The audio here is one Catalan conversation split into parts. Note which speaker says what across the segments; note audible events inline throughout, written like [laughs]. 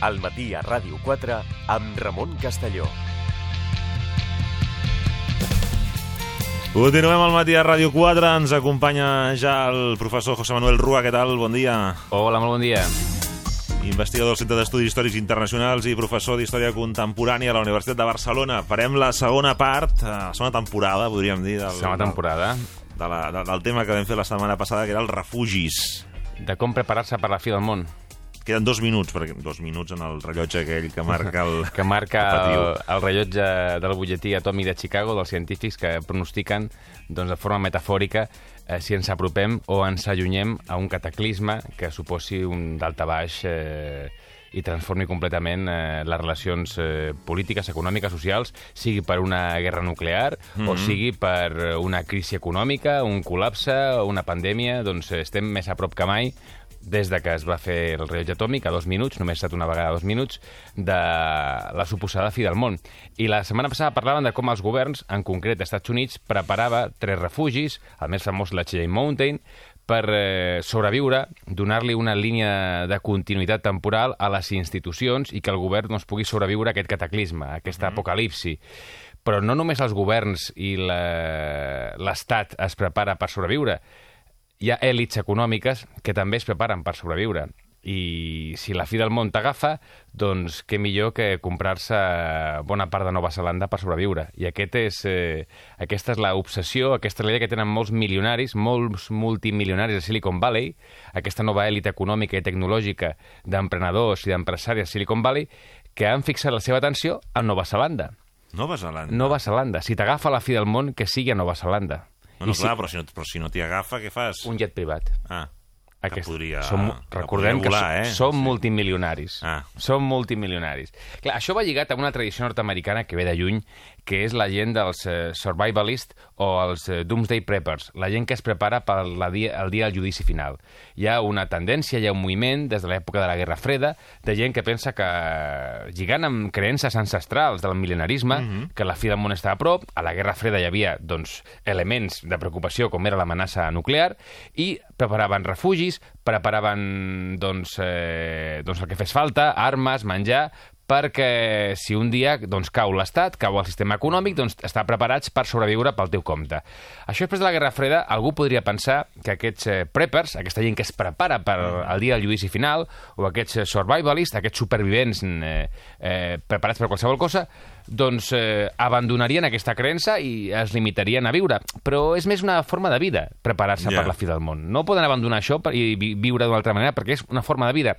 Speaker 1: al matí a Ràdio 4 amb Ramon Castelló.
Speaker 2: Continuem al matí a Ràdio 4. Ens acompanya ja el professor José Manuel Rua. Què tal? Bon dia.
Speaker 3: Hola, molt bon dia.
Speaker 2: Investigador del Centre d'Estudis Històrics Internacionals i professor d'Història Contemporània a la Universitat de Barcelona. Farem la segona part, eh, la segona temporada, podríem dir. Del,
Speaker 3: Segona temporada.
Speaker 2: De la, de, del tema que vam fer la setmana passada, que era els refugis.
Speaker 3: De com preparar-se per la fi del món.
Speaker 2: Queden dos minuts, perquè dos minuts en el rellotge aquell que marca el... [laughs]
Speaker 3: Que marca
Speaker 2: Tapatiu.
Speaker 3: el, el rellotge del butlletí atòmic de Chicago dels científics que pronostiquen doncs, de forma metafòrica eh, si ens apropem o ens allunyem a un cataclisme que suposi un daltabaix eh, i transformi completament eh, les relacions eh, polítiques, econòmiques, socials, sigui per una guerra nuclear mm -hmm. o sigui per una crisi econòmica, un col·lapse, una pandèmia, doncs eh, estem més a prop que mai des de que es va fer el rellotge atòmic a dos minuts, només ha estat una vegada a dos minuts, de la suposada fi del món. I la setmana passada parlaven de com els governs, en concret als Estats Units, preparava tres refugis, el més famós la Cheyenne Mountain, per eh, sobreviure, donar-li una línia de continuïtat temporal a les institucions i que el govern doncs, pugui sobreviure a aquest cataclisme, a aquesta apocalipsi. Però no només els governs i la- l'Estat es prepara per sobreviure, hi ha èlits econòmiques que també es preparen per sobreviure. I si la fi del món t'agafa, doncs què millor que comprar-se bona part de Nova Zelanda per sobreviure. I aquest és, eh, aquesta és l'obsessió, aquesta és la idea que tenen molts milionaris, molts multimilionaris de Silicon Valley, aquesta nova èlit econòmica i tecnològica d'emprenedors i d'empresaris de Silicon Valley, que han fixat la seva atenció a Nova Zelanda.
Speaker 2: Nova Zelanda.
Speaker 3: Nova Zelanda. Si t'agafa la fi del món, que sigui a Nova Zelanda.
Speaker 2: Bueno,
Speaker 3: I si-
Speaker 2: clar, però si no, però si no t'hi agafa, què fas?
Speaker 3: Un jet privat.
Speaker 2: Ah,
Speaker 3: Aquest,
Speaker 2: podria-
Speaker 3: som,
Speaker 2: que
Speaker 3: recordem
Speaker 2: podria volar,
Speaker 3: que
Speaker 2: eh?
Speaker 3: som
Speaker 2: Sí.
Speaker 3: multimilionaris.
Speaker 2: Ah.
Speaker 3: Som multimilionaris. Clar, això va lligat a una tradició nord-americana que ve de lluny, que és la gent dels eh, survivalists o els eh, doomsday preppers, la gent que es prepara per la dia, el dia del judici final. Hi ha una tendència, hi ha un moviment des de l'època de la Guerra Freda de gent que pensa que, lligant amb creences ancestrals del mil·lenarisme,
Speaker 2: Mhm.
Speaker 3: que la fi del món està a prop, a la Guerra Freda hi havia doncs, elements de preocupació com era l'amenaça nuclear i preparaven refugis, preparaven doncs, eh, doncs el que fes falta, armes, menjar, perquè si un dia doncs, cau l'Estat, cau el sistema econòmic, doncs estar preparats per sobreviure pel teu compte. Això després de la Guerra Freda, algú podria pensar que aquests eh, preppers, aquesta gent que es prepara per al dia del judici final, o aquests eh, survivalists, aquests supervivents eh, eh, preparats per qualsevol cosa, doncs eh, abandonarien aquesta creença i es limitarien a viure. Però és més una forma de vida, preparar-se
Speaker 2: Ja.
Speaker 3: per la fi del món. No poden abandonar això per, i vi- viure d'una altra manera, perquè és una forma de vida.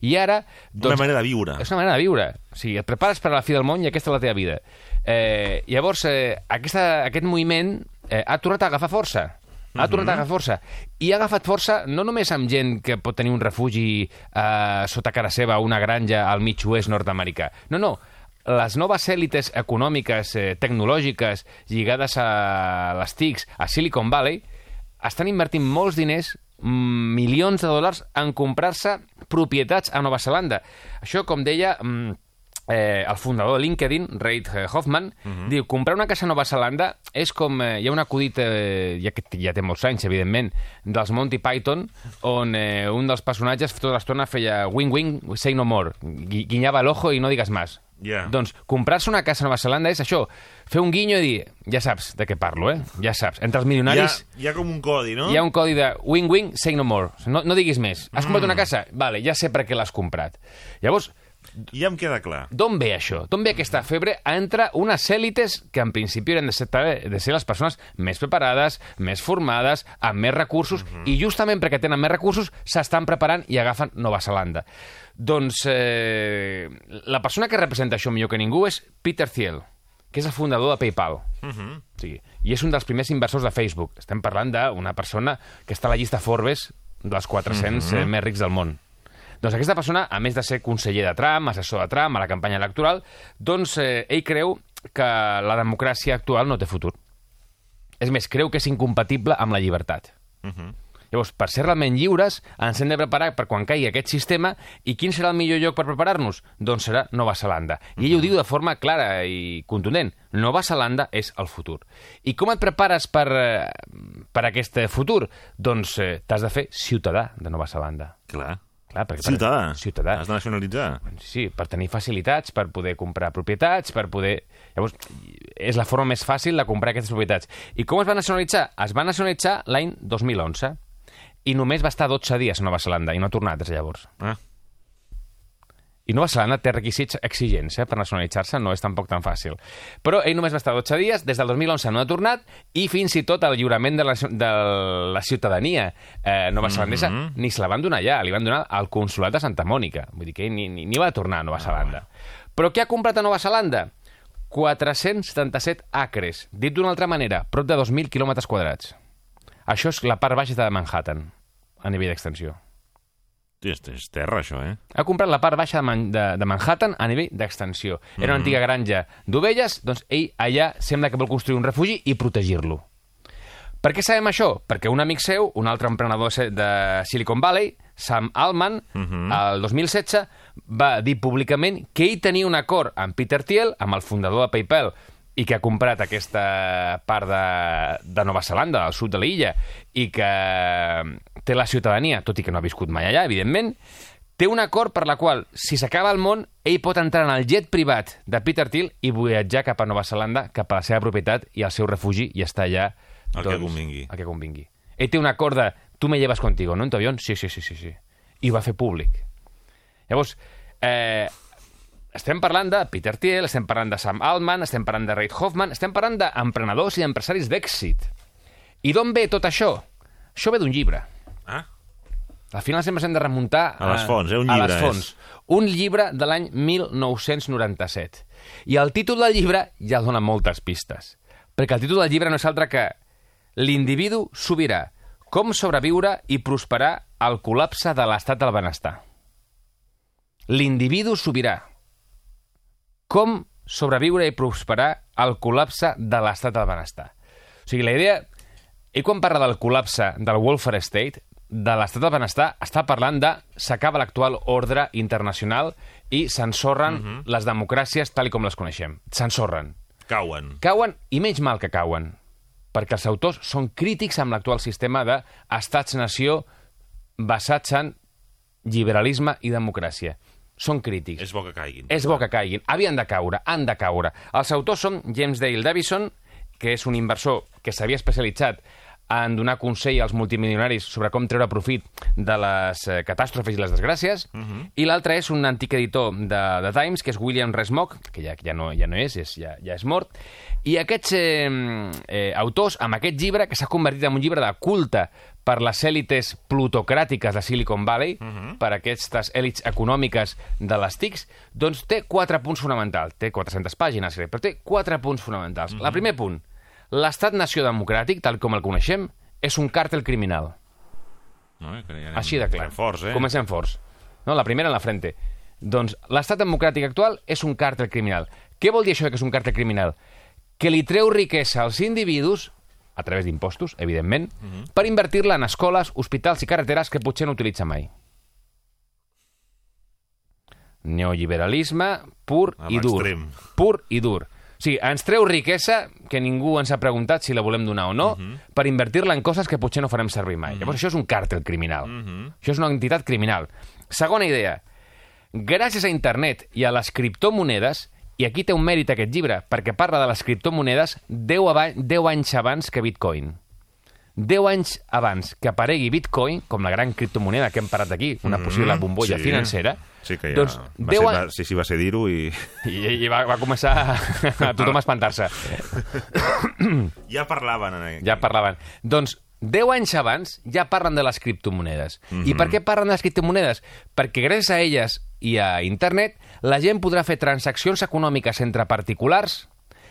Speaker 3: I ara...
Speaker 2: una manera de viure.
Speaker 3: És una manera de viure. O sigui, et prepares per a la fi del món i aquesta és la teva vida. Eh, llavors, eh, aquesta, aquest moviment eh, ha tornat a agafar força. Ha tornat a agafar força. I ha agafat força no només amb gent que pot tenir un refugi eh, sota cara seva a una granja al mig oest nord-americà. No, no. Les noves èlites econòmiques, eh, tecnològiques, lligades a les TICs, a Silicon Valley, estan invertint molts diners, milions de dòlars, en comprar-se propietats a Nova Zelanda. Això, com deia mm, eh, el fundador de LinkedIn, Reid eh, Hoffman, diu, comprar una casa a Nova Zelanda és com... Eh, hi ha un acudit, eh, ja que ja té molts anys, evidentment, dels Monty Python, on eh, un dels personatges tota l'estona feia wing-wing, say no more, gui guinyava l'ojo i no digues más.
Speaker 2: Ja.
Speaker 3: Doncs comprar-se una casa a Nova Zelanda és això, fer un guinyo i dir, ja saps de què parlo, eh? Ja saps. Entre els
Speaker 2: Hi ha,
Speaker 3: milionaris...
Speaker 2: hi ha com un codi, no?
Speaker 3: Hi ha un codi de wing wing, say no more. No, no diguis més. Has comprat una casa? Vale, ja sé per què l'has comprat. Llavors,
Speaker 2: Ja em queda clar.
Speaker 3: d'on ve això? D'on ve aquesta febre entre unes èlites que en principi eren de ser, de ser les persones més preparades, més formades, amb més recursos, i justament perquè tenen més recursos s'estan preparant i agafen Nova Zelanda. Doncs eh, la persona que representa això millor que ningú és Peter Thiel, que és el fundador de PayPal.
Speaker 2: Mhm.
Speaker 3: Sí, I és un dels primers inversors de Facebook. Estem parlant d'una persona que està a la llista Forbes dels 400 eh, més rics del món. Doncs aquesta persona, a més de ser conseller de Trump, assessor de Trump a la campanya electoral, doncs eh, ell creu que la democràcia actual no té futur. És més, creu que és incompatible amb la llibertat. Llavors, per ser realment lliures, ens hem de preparar per quan caigui aquest sistema i quin serà el millor lloc per preparar-nos? Doncs serà Nova Zelanda. I ell ho diu de forma clara i contundent. Nova Zelanda és el futur. I com et prepares per, eh, per aquest futur? Doncs eh, t'has de fer ciutadà de Nova Zelanda.
Speaker 2: Clar.
Speaker 3: Clar, perquè,
Speaker 2: Ciutadà.
Speaker 3: Ciutadà.
Speaker 2: Has de nacionalitzar.
Speaker 3: Sí, per tenir facilitats, per poder comprar propietats, per poder... Llavors, és la forma més fàcil de comprar aquestes propietats. I com es va nacionalitzar? Es va nacionalitzar l'any 2011 i només va estar 12 dies a Nova Zelanda i no ha tornat des de llavors.
Speaker 2: Ah.
Speaker 3: I Nova Zelanda té requisits exigents eh, per nacionalitzar-se, no és tampoc tan fàcil. Però ell només va estar 12 dies, des del 2011 no ha tornat, i fins i tot el lliurament de la, de la ciutadania eh, nova zelandesa mm -hmm. ni se la van donar allà, li van donar al consulat de Santa Mònica. Vull dir que ell ni, ni, ni va tornar a Nova Zelanda. Però què ha comprat a Nova Zelanda? 477 acres. Dit d'una altra manera, prop de 2.000 quilòmetres quadrats. Això és la part baixa de Manhattan, a nivell d'extensió.
Speaker 2: És, és terra, això, eh?
Speaker 3: Ha comprat la part baixa de, Man de, de Manhattan a nivell d'extensió. Era una antiga granja d'ovelles, doncs ell allà sembla que vol construir un refugi i protegir-lo. Per què sabem això? Perquè un amic seu, un altre emprenedor de Silicon Valley, Sam Altman, el 2016, va dir públicament que ell tenia un acord amb Peter Thiel, amb el fundador de PayPal, i que ha comprat aquesta part de, de Nova Zelanda, al sud de l'illa, i que té la ciutadania, tot i que no ha viscut mai allà, evidentment, té un acord per la qual, si s'acaba el món, ell pot entrar en el jet privat de Peter Thiel i viatjar cap a Nova Zelanda, cap a la seva propietat i al seu refugi i estar allà...
Speaker 2: El que convingui.
Speaker 3: El que convingui. Ell té un acord de, tu me llevas contigo, no, en tu avión? Sí, sí, sí, sí, sí. I ho va fer públic. Llavors, eh, estem parlant de Peter Thiel, estem parlant de Sam Altman, estem parlant de Reid Hoffman, estem parlant d'emprenedors i empresaris d'èxit. I d'on ve tot això? Això ve d'un llibre.
Speaker 2: Ah,
Speaker 3: Al final sempre s'hem de remuntar...
Speaker 2: A les fonts, eh? Un
Speaker 3: a
Speaker 2: llibre
Speaker 3: les fonts. Un llibre de l'any 1997. I el títol del llibre ja dona moltes pistes. Perquè el títol del llibre no és altre que L'individu sobirà. Com sobreviure i prosperar al col·lapse de l'estat del benestar. L'individu sobirà. Com sobreviure i prosperar al col·lapse de l'estat del benestar. O sigui, la idea... Ell quan parla del col·lapse del welfare state, de l'estat del benestar, està parlant de s'acaba l'actual ordre internacional i s'ensorren uh -huh. les democràcies tal com les coneixem. S'ensorren.
Speaker 2: cauen.
Speaker 3: Cauen, i menys mal que cauen, perquè els autors són crítics amb l'actual sistema d'estats-nació basats en liberalisme i democràcia. Són crítics.
Speaker 2: És bo que caiguin.
Speaker 3: És bo que caiguin. Havien de caure, han de caure. Els autors són James Dale Davison, que és un inversor que s'havia especialitzat en donar consell als multimilionaris sobre com treure profit de les eh, catàstrofes i les desgràcies, i l'altre és un antic editor de, de Times, que és William Resmock, que ja, ja, no, ja no és, és ja, ja és mort, i aquests eh, eh, autors, amb aquest llibre, que s'ha convertit en un llibre de culte per les èlites plutocràtiques de Silicon Valley, per aquestes èlits econòmiques de les TICs, doncs té quatre punts fonamentals. Té 400 pàgines, crec, però té quatre punts fonamentals. El primer punt, l'estat-nació democràtic, tal com el coneixem, és un càrtel criminal.
Speaker 2: No, eh, ja anem-
Speaker 3: Així de clar.
Speaker 2: Forts, eh?
Speaker 3: Comencem forts. No, la primera en la frente. Doncs l'estat democràtic actual és un càrtel criminal. Què vol dir això que és un càrtel criminal? Que li treu riquesa als individus, a través d'impostos, evidentment,
Speaker 2: Mhm.
Speaker 3: per invertir-la en escoles, hospitals i carreteres que potser no utilitza mai. Neoliberalisme pur
Speaker 2: A
Speaker 3: i dur. Pur i dur. O sigui, ens treu riquesa que ningú ens ha preguntat si la volem donar o no,
Speaker 2: Mhm.
Speaker 3: per invertir-la en coses que potser no farem servir mai. Llavors això és un càrtel criminal.
Speaker 2: Mhm.
Speaker 3: Això és una entitat criminal. Segona idea. Gràcies a internet i a les criptomonedes, i aquí té un mèrit aquest llibre, perquè parla de les criptomonedes 10, aba 10 anys abans que Bitcoin. 10 anys abans que aparegui Bitcoin, com la gran criptomoneda que hem parlat aquí, una possible bombolla
Speaker 2: sí.
Speaker 3: financera,
Speaker 2: Sí que ja...
Speaker 3: doncs
Speaker 2: va
Speaker 3: 10
Speaker 2: ser,
Speaker 3: anys...
Speaker 2: va, sí, sí, va ser dir-ho i...
Speaker 3: I, i va, va començar a [laughs] tothom a espantar-se. [coughs]
Speaker 2: Ja parlaven en.
Speaker 3: Ja parlaven. Doncs 10 anys abans ja parlen de les criptomonedes. I per què parlen de les criptomonedes? Perquè gràcies a elles i a internet la gent podrà fer transaccions econòmiques entre particulars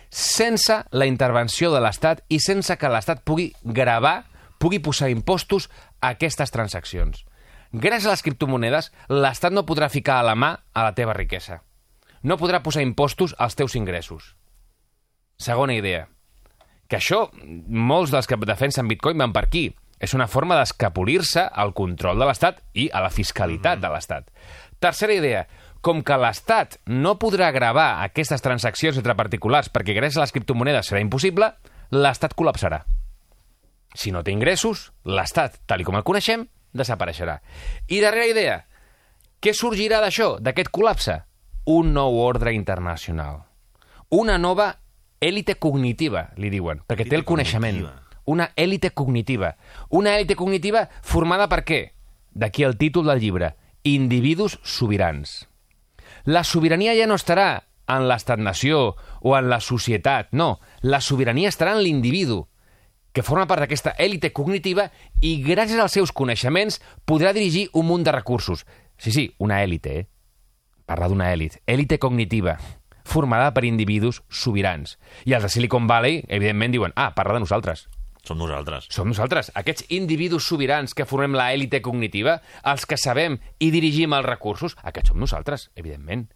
Speaker 3: sense la intervenció de l'Estat i sense que l'Estat pugui gravar, pugui posar impostos a aquestes transaccions. Gràcies a les criptomonedes, l'Estat no podrà ficar a la mà a la teva riquesa. No podrà posar impostos als teus ingressos. Segona idea que això, molts dels que defensen Bitcoin van per aquí. És una forma d'escapolir-se al control de l'Estat i a la fiscalitat de l'Estat. Tercera idea, com que l'Estat no podrà gravar aquestes transaccions entre particulars perquè gràcies a les criptomonedes serà impossible, l'Estat col·lapsarà. Si no té ingressos, l'Estat, tal com el coneixem, desapareixerà. I darrera idea, Què sorgirà d'això, d'aquest col·lapse? Un nou ordre internacional. Una nova èlite cognitiva, li diuen, perquè té el coneixement.
Speaker 2: cognitiva.
Speaker 3: Una èlite cognitiva. Una èlite cognitiva formada per què? D'aquí el títol del llibre. Individus sobirans. La sobirania ja no estarà en l'estat-nació o en la societat, no. La sobirania estarà en l'individu, que forma part d'aquesta èlite cognitiva i gràcies als seus coneixements podrà dirigir un munt de recursos. Sí, sí, una èlite, eh? Parla d'una èlit. Èlite cognitiva, formada per individus sobirans. I els de Silicon Valley, evidentment, diuen ah, parla de nosaltres.
Speaker 2: Som nosaltres.
Speaker 3: Som nosaltres, aquests individus sobirans que formem la èlite cognitiva, els que sabem i dirigim els recursos, aquests som nosaltres, evidentment.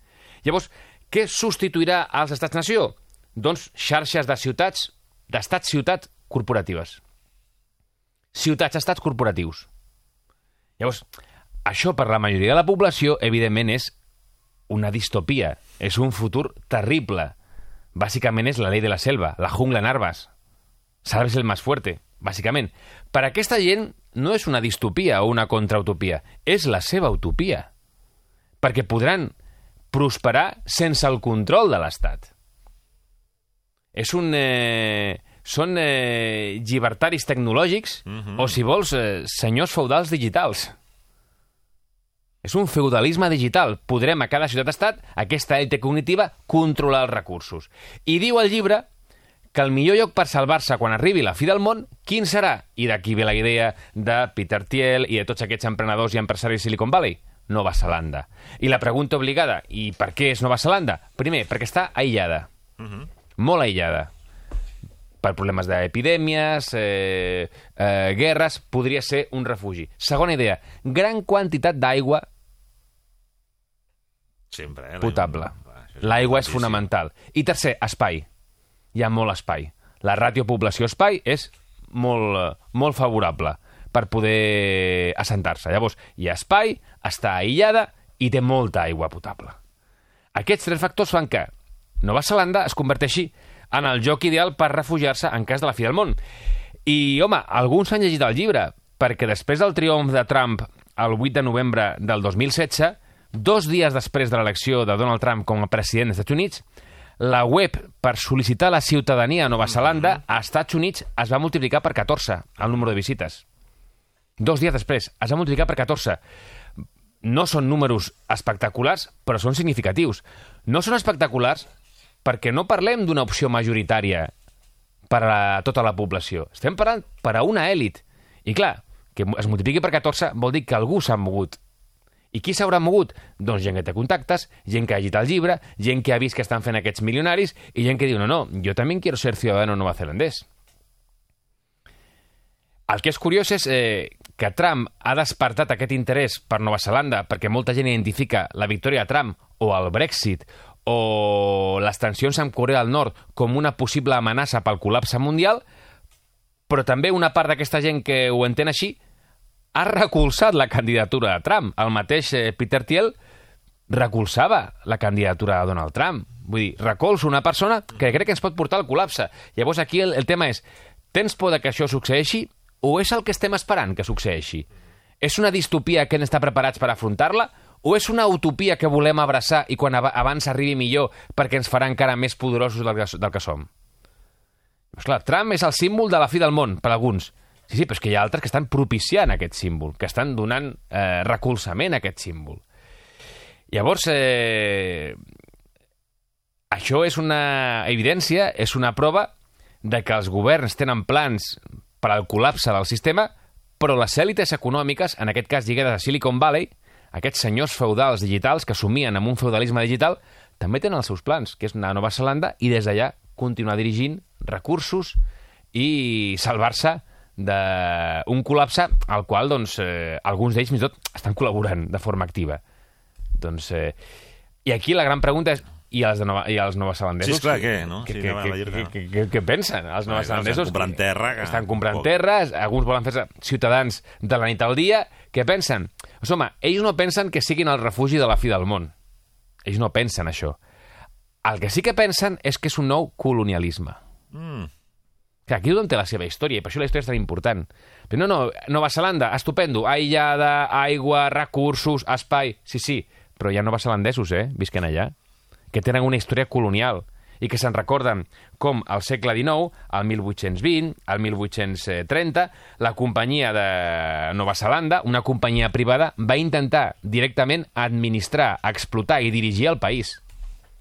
Speaker 3: Llavors, què substituirà als estats-nació? Doncs xarxes de ciutats, d'estats-ciutat corporatives. Ciutats-estats corporatius. Llavors, això per la majoria de la població, evidentment, és una distopia. És un futur terrible. Bàsicament és la llei de la selva, la jungla en arbes. Salves el més fuerte, bàsicament. Per aquesta gent no és una distopia o una contrautopia, és la seva utopia. Perquè podran prosperar sense el control de l'Estat. És un... Eh, són eh, llibertaris tecnològics
Speaker 2: Mhm.
Speaker 3: o, si vols, eh, senyors feudals digitals. És un feudalisme digital. Podrem a cada ciutat-estat, aquesta èlite cognitiva, controlar els recursos. I diu el llibre que el millor lloc per salvar-se quan arribi la fi del món, quin serà? I d'aquí ve la idea de Peter Thiel i de tots aquests emprenedors i empresaris Silicon Valley. Nova Zelanda. I la pregunta obligada, i per què és Nova Zelanda? Primer, perquè està aïllada. Molt aïllada. Per problemes d'epidèmies, eh, eh, guerres, podria ser un refugi. Segona idea, gran quantitat d'aigua
Speaker 2: Sempre, eh?
Speaker 3: potable. L'aigua és fonamental. I tercer, espai. Hi ha molt espai. La ràtio població-espai és molt, eh, molt favorable per poder assentar-se. Llavors, hi ha espai, està aïllada i té molta aigua potable. Aquests tres factors fan que Nova Zelanda es converteixi en el lloc ideal per refugiar-se en cas de la fi del món. I, home, alguns han llegit el llibre, perquè després del triomf de Trump el 8 de novembre del 2016, dos dies després de l'elecció de Donald Trump com a president dels Estats Units, la web per sol·licitar la ciutadania a Nova Zelanda a Estats Units es va multiplicar per 14, el número de visites. Dos dies després, es va multiplicar per 14. No són números espectaculars, però són significatius. No són espectaculars perquè no parlem d'una opció majoritària per a tota la població. Estem parlant per a una èlit. I clar, que es multipliqui per 14 vol dir que algú s'ha mogut. I qui s'haurà mogut? Doncs gent que té contactes, gent que ha llegit el llibre, gent que ha vist que estan fent aquests milionaris i gent que diu, no, no, jo també quiero ser ciudadano neozelandès. El que és curiós és eh, que Trump ha despertat aquest interès per Nova Zelanda perquè molta gent identifica la victòria de Trump o el Brexit o les tensions amb Corea del Nord com una possible amenaça pel col·lapse mundial, però també una part d'aquesta gent que ho entén així ha recolzat la candidatura de Trump. El mateix eh, Peter Thiel recolzava la candidatura de Donald Trump. Vull dir, recolzo una persona que crec que ens pot portar al col·lapse. Llavors aquí el, el tema és, tens por de que això succeeixi o és el que estem esperant que succeeixi? És una distopia que d'estar preparats per afrontar-la o és una utopia que volem abraçar i quan ab abans arribi millor perquè ens farà encara més poderosos del que, del que som? Pues clar, Trump és el símbol de la fi del món, per alguns. Sí, sí, però és que hi ha altres que estan propiciant aquest símbol, que estan donant eh, recolzament a aquest símbol. Llavors, eh, això és una evidència, és una prova de que els governs tenen plans per al col·lapse del sistema, però les èlites econòmiques, en aquest cas lligades a Silicon Valley, aquests senyors feudals digitals que somien amb un feudalisme digital, també tenen els seus plans, que és anar a Nova Zelanda i des d'allà continuar dirigint recursos i salvar-se d'un col·lapse al qual doncs, eh, alguns d'ells fins i tot estan col·laborant de forma activa. Doncs, eh, I aquí la gran pregunta és i els, de Nova, i els neozelandesos?
Speaker 2: Sí, esclar, què, no?
Speaker 3: Què,
Speaker 2: Sí,
Speaker 3: què, què, què pensen els
Speaker 2: clar,
Speaker 3: neozelandesos?
Speaker 2: estan comprant terra, que-
Speaker 3: Estan comprant
Speaker 2: poc.
Speaker 3: terres, alguns volen fer-se ciutadans de la nit al dia. Què pensen? Doncs, home, ells no pensen que siguin el refugi de la fi del món. Ells no pensen això. El que sí que pensen és que és un nou colonialisme.
Speaker 2: Mm.
Speaker 3: Que aquí tothom té la seva història, i per això la història és tan important. Però no, no, Nova Zelanda, estupendo, aïllada, aigua, recursos, espai... Sí, sí, però hi ha novazelandesos, eh, visquen allà, que tenen una història colonial i que se'n recorden com al segle XIX, al 1820, al 1830, la companyia de Nova Zelanda, una companyia privada, va intentar directament administrar, explotar i dirigir el país.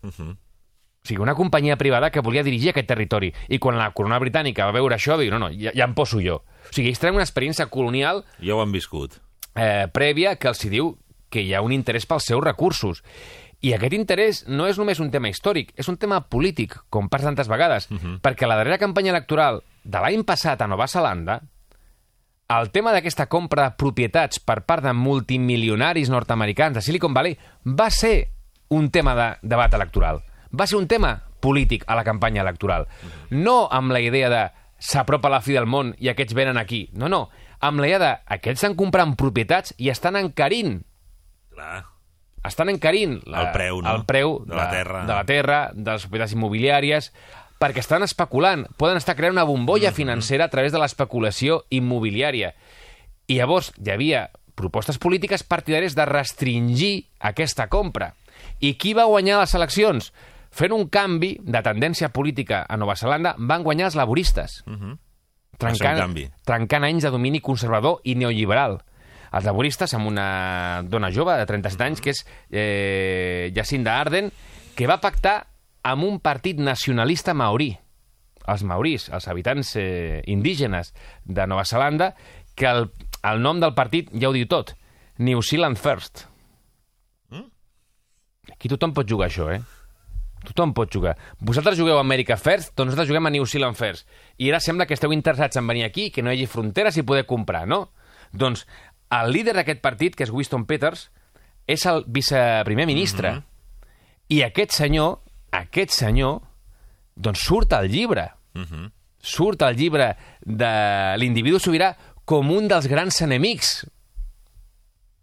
Speaker 3: Uh -huh. O sigui, una companyia privada que volia dirigir aquest territori. I quan la corona britànica va veure això, va dir, no, no, ja, ja em poso jo. O sigui, ells tenen una experiència colonial
Speaker 2: Ja ho han viscut.
Speaker 3: eh, prèvia que els hi diu que hi ha un interès pels seus recursos. I aquest interès no és només un tema històric, és un tema polític, com passa tantes vegades, uh -huh. perquè la darrera campanya electoral de l'any passat a Nova Zelanda, el tema d'aquesta compra de propietats per part de multimilionaris nord-americans de Silicon Valley va ser un tema de debat electoral. Va ser un tema polític a la campanya electoral. No amb la idea de s'apropa la fi del món i aquests venen aquí. No, no. Amb la idea de aquests estan comprant propietats i estan encarint
Speaker 2: Clar.
Speaker 3: estan encarint
Speaker 2: El preu, no?
Speaker 3: el preu
Speaker 2: De la terra.
Speaker 3: de, la terra, de les propietats immobiliàries, perquè estan especulant, poden estar creant una bombolla
Speaker 2: Mhm.
Speaker 3: financera a través de l'especulació immobiliària. I llavors hi havia propostes polítiques partidàries de restringir aquesta compra. I qui va guanyar les eleccions? Fent un canvi de tendència política a Nova Zelanda, van guanyar els laboristes.
Speaker 2: Va ser un
Speaker 3: trencant, trencant anys de domini conservador i neoliberal. Els laboristes, amb una dona jove de 37 anys, que és eh, Jacinda Arden, que va pactar amb un partit nacionalista maorí, els maorís, els habitants eh, indígenes de Nova Zelanda, que el, el nom del partit ja ho diu tot, New Zealand First. Aquí tothom pot jugar això, eh? Tothom pot jugar. Vosaltres jugueu a America First, doncs nosaltres juguem a New Zealand First. I ara sembla que esteu interessats en venir aquí, que no hi hagi fronteres i poder comprar, no? Doncs el líder d'aquest partit, que és Winston Peters, és el viceprimer ministre. I aquest senyor, aquest senyor, doncs surt al llibre. Surt al llibre de l'individu sobirà com un dels grans enemics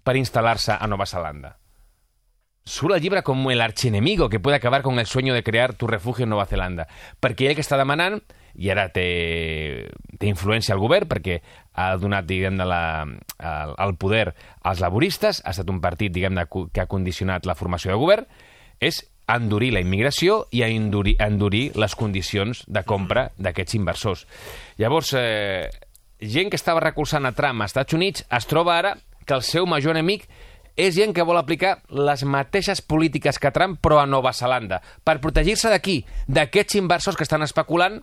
Speaker 3: per instal·lar-se a Nova Zelanda. Surt el llibre com el archienemigo que puede acabar con el sueño de crear tu refugio en Nova Zelanda. Perquè ell que està demanant, i ara té, té influència al govern, perquè ha donat, diguem, la, el, el poder als laboristes, ha estat un partit, diguem, que ha condicionat la formació de govern, és endurir la immigració i a endurir, endurir les condicions de compra d'aquests inversors. Llavors, eh, gent que estava recolzant a Trump als Estats Units es troba ara que el seu major enemic és gent que vol aplicar les mateixes polítiques que Trump, però a Nova Zelanda, per protegir-se d'aquí, d'aquests inversors que estan especulant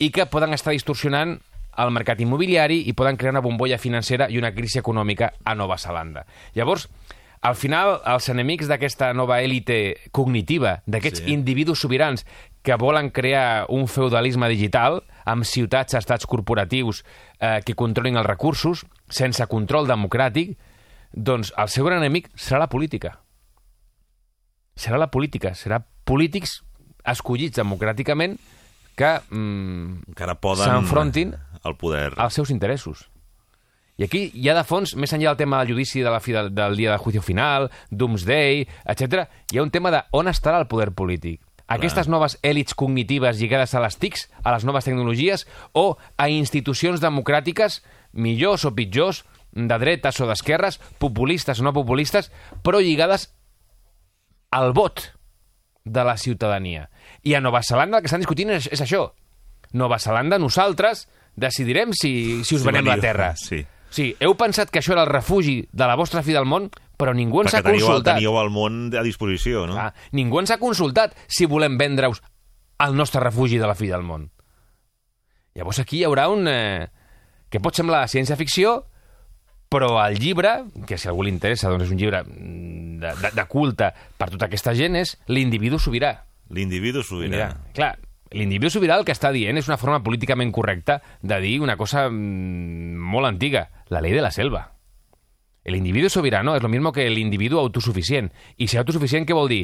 Speaker 3: i que poden estar distorsionant el mercat immobiliari i poden crear una bombolla financera i una crisi econòmica a Nova Zelanda. Llavors, al final, els enemics d'aquesta nova èlite cognitiva, d'aquests
Speaker 2: sí.
Speaker 3: individus sobirans que volen crear un feudalisme digital amb ciutats, estats corporatius eh, que controlin els recursos, sense control democràtic, doncs el seu gran enemic serà la política. Serà la política, serà polítics escollits democràticament que mm,
Speaker 2: Encara poden...
Speaker 3: S'enfrontin
Speaker 2: al poder.
Speaker 3: als seus interessos. I aquí hi ha de fons, més enllà del tema del judici de la fi del, del dia del juicio final, Doomsday, etc. hi ha un tema de on estarà el poder polític. Aquestes noves èlits cognitives lligades a les TICs, a les noves tecnologies, o a institucions democràtiques, millors o pitjors, de dretes o d'esquerres, populistes o no populistes, però lligades al vot de la ciutadania. I a Nova Zelanda el que estan discutint és, és això. Nova Zelanda, nosaltres decidirem si, si us
Speaker 2: Si
Speaker 3: venem la terra.
Speaker 2: sí.
Speaker 3: Sí, heu pensat que això era el refugi de la vostra fi del món, però ningú ens
Speaker 2: Perquè
Speaker 3: ha
Speaker 2: teníeu,
Speaker 3: consultat.
Speaker 2: teníeu el món a disposició, no?
Speaker 3: Ah, ningú ens ha consultat si volem vendre-us el nostre refugi de la fi del món. Llavors aquí hi haurà un... Eh, que pot semblar ciència-ficció, però el llibre, que si algú li interessa, doncs és un llibre mm, de, de, de culte per tota aquesta gent, és l'individu sobirà.
Speaker 2: L'individu sobirà.
Speaker 3: Mira, clar, l'individu sobirà el que està dient és una forma políticament correcta de dir una cosa mm, molt antiga, la ley de la selva. El individu sobirano és lo mismo que l'individu autosuficient. I ser autosuficient què vol dir?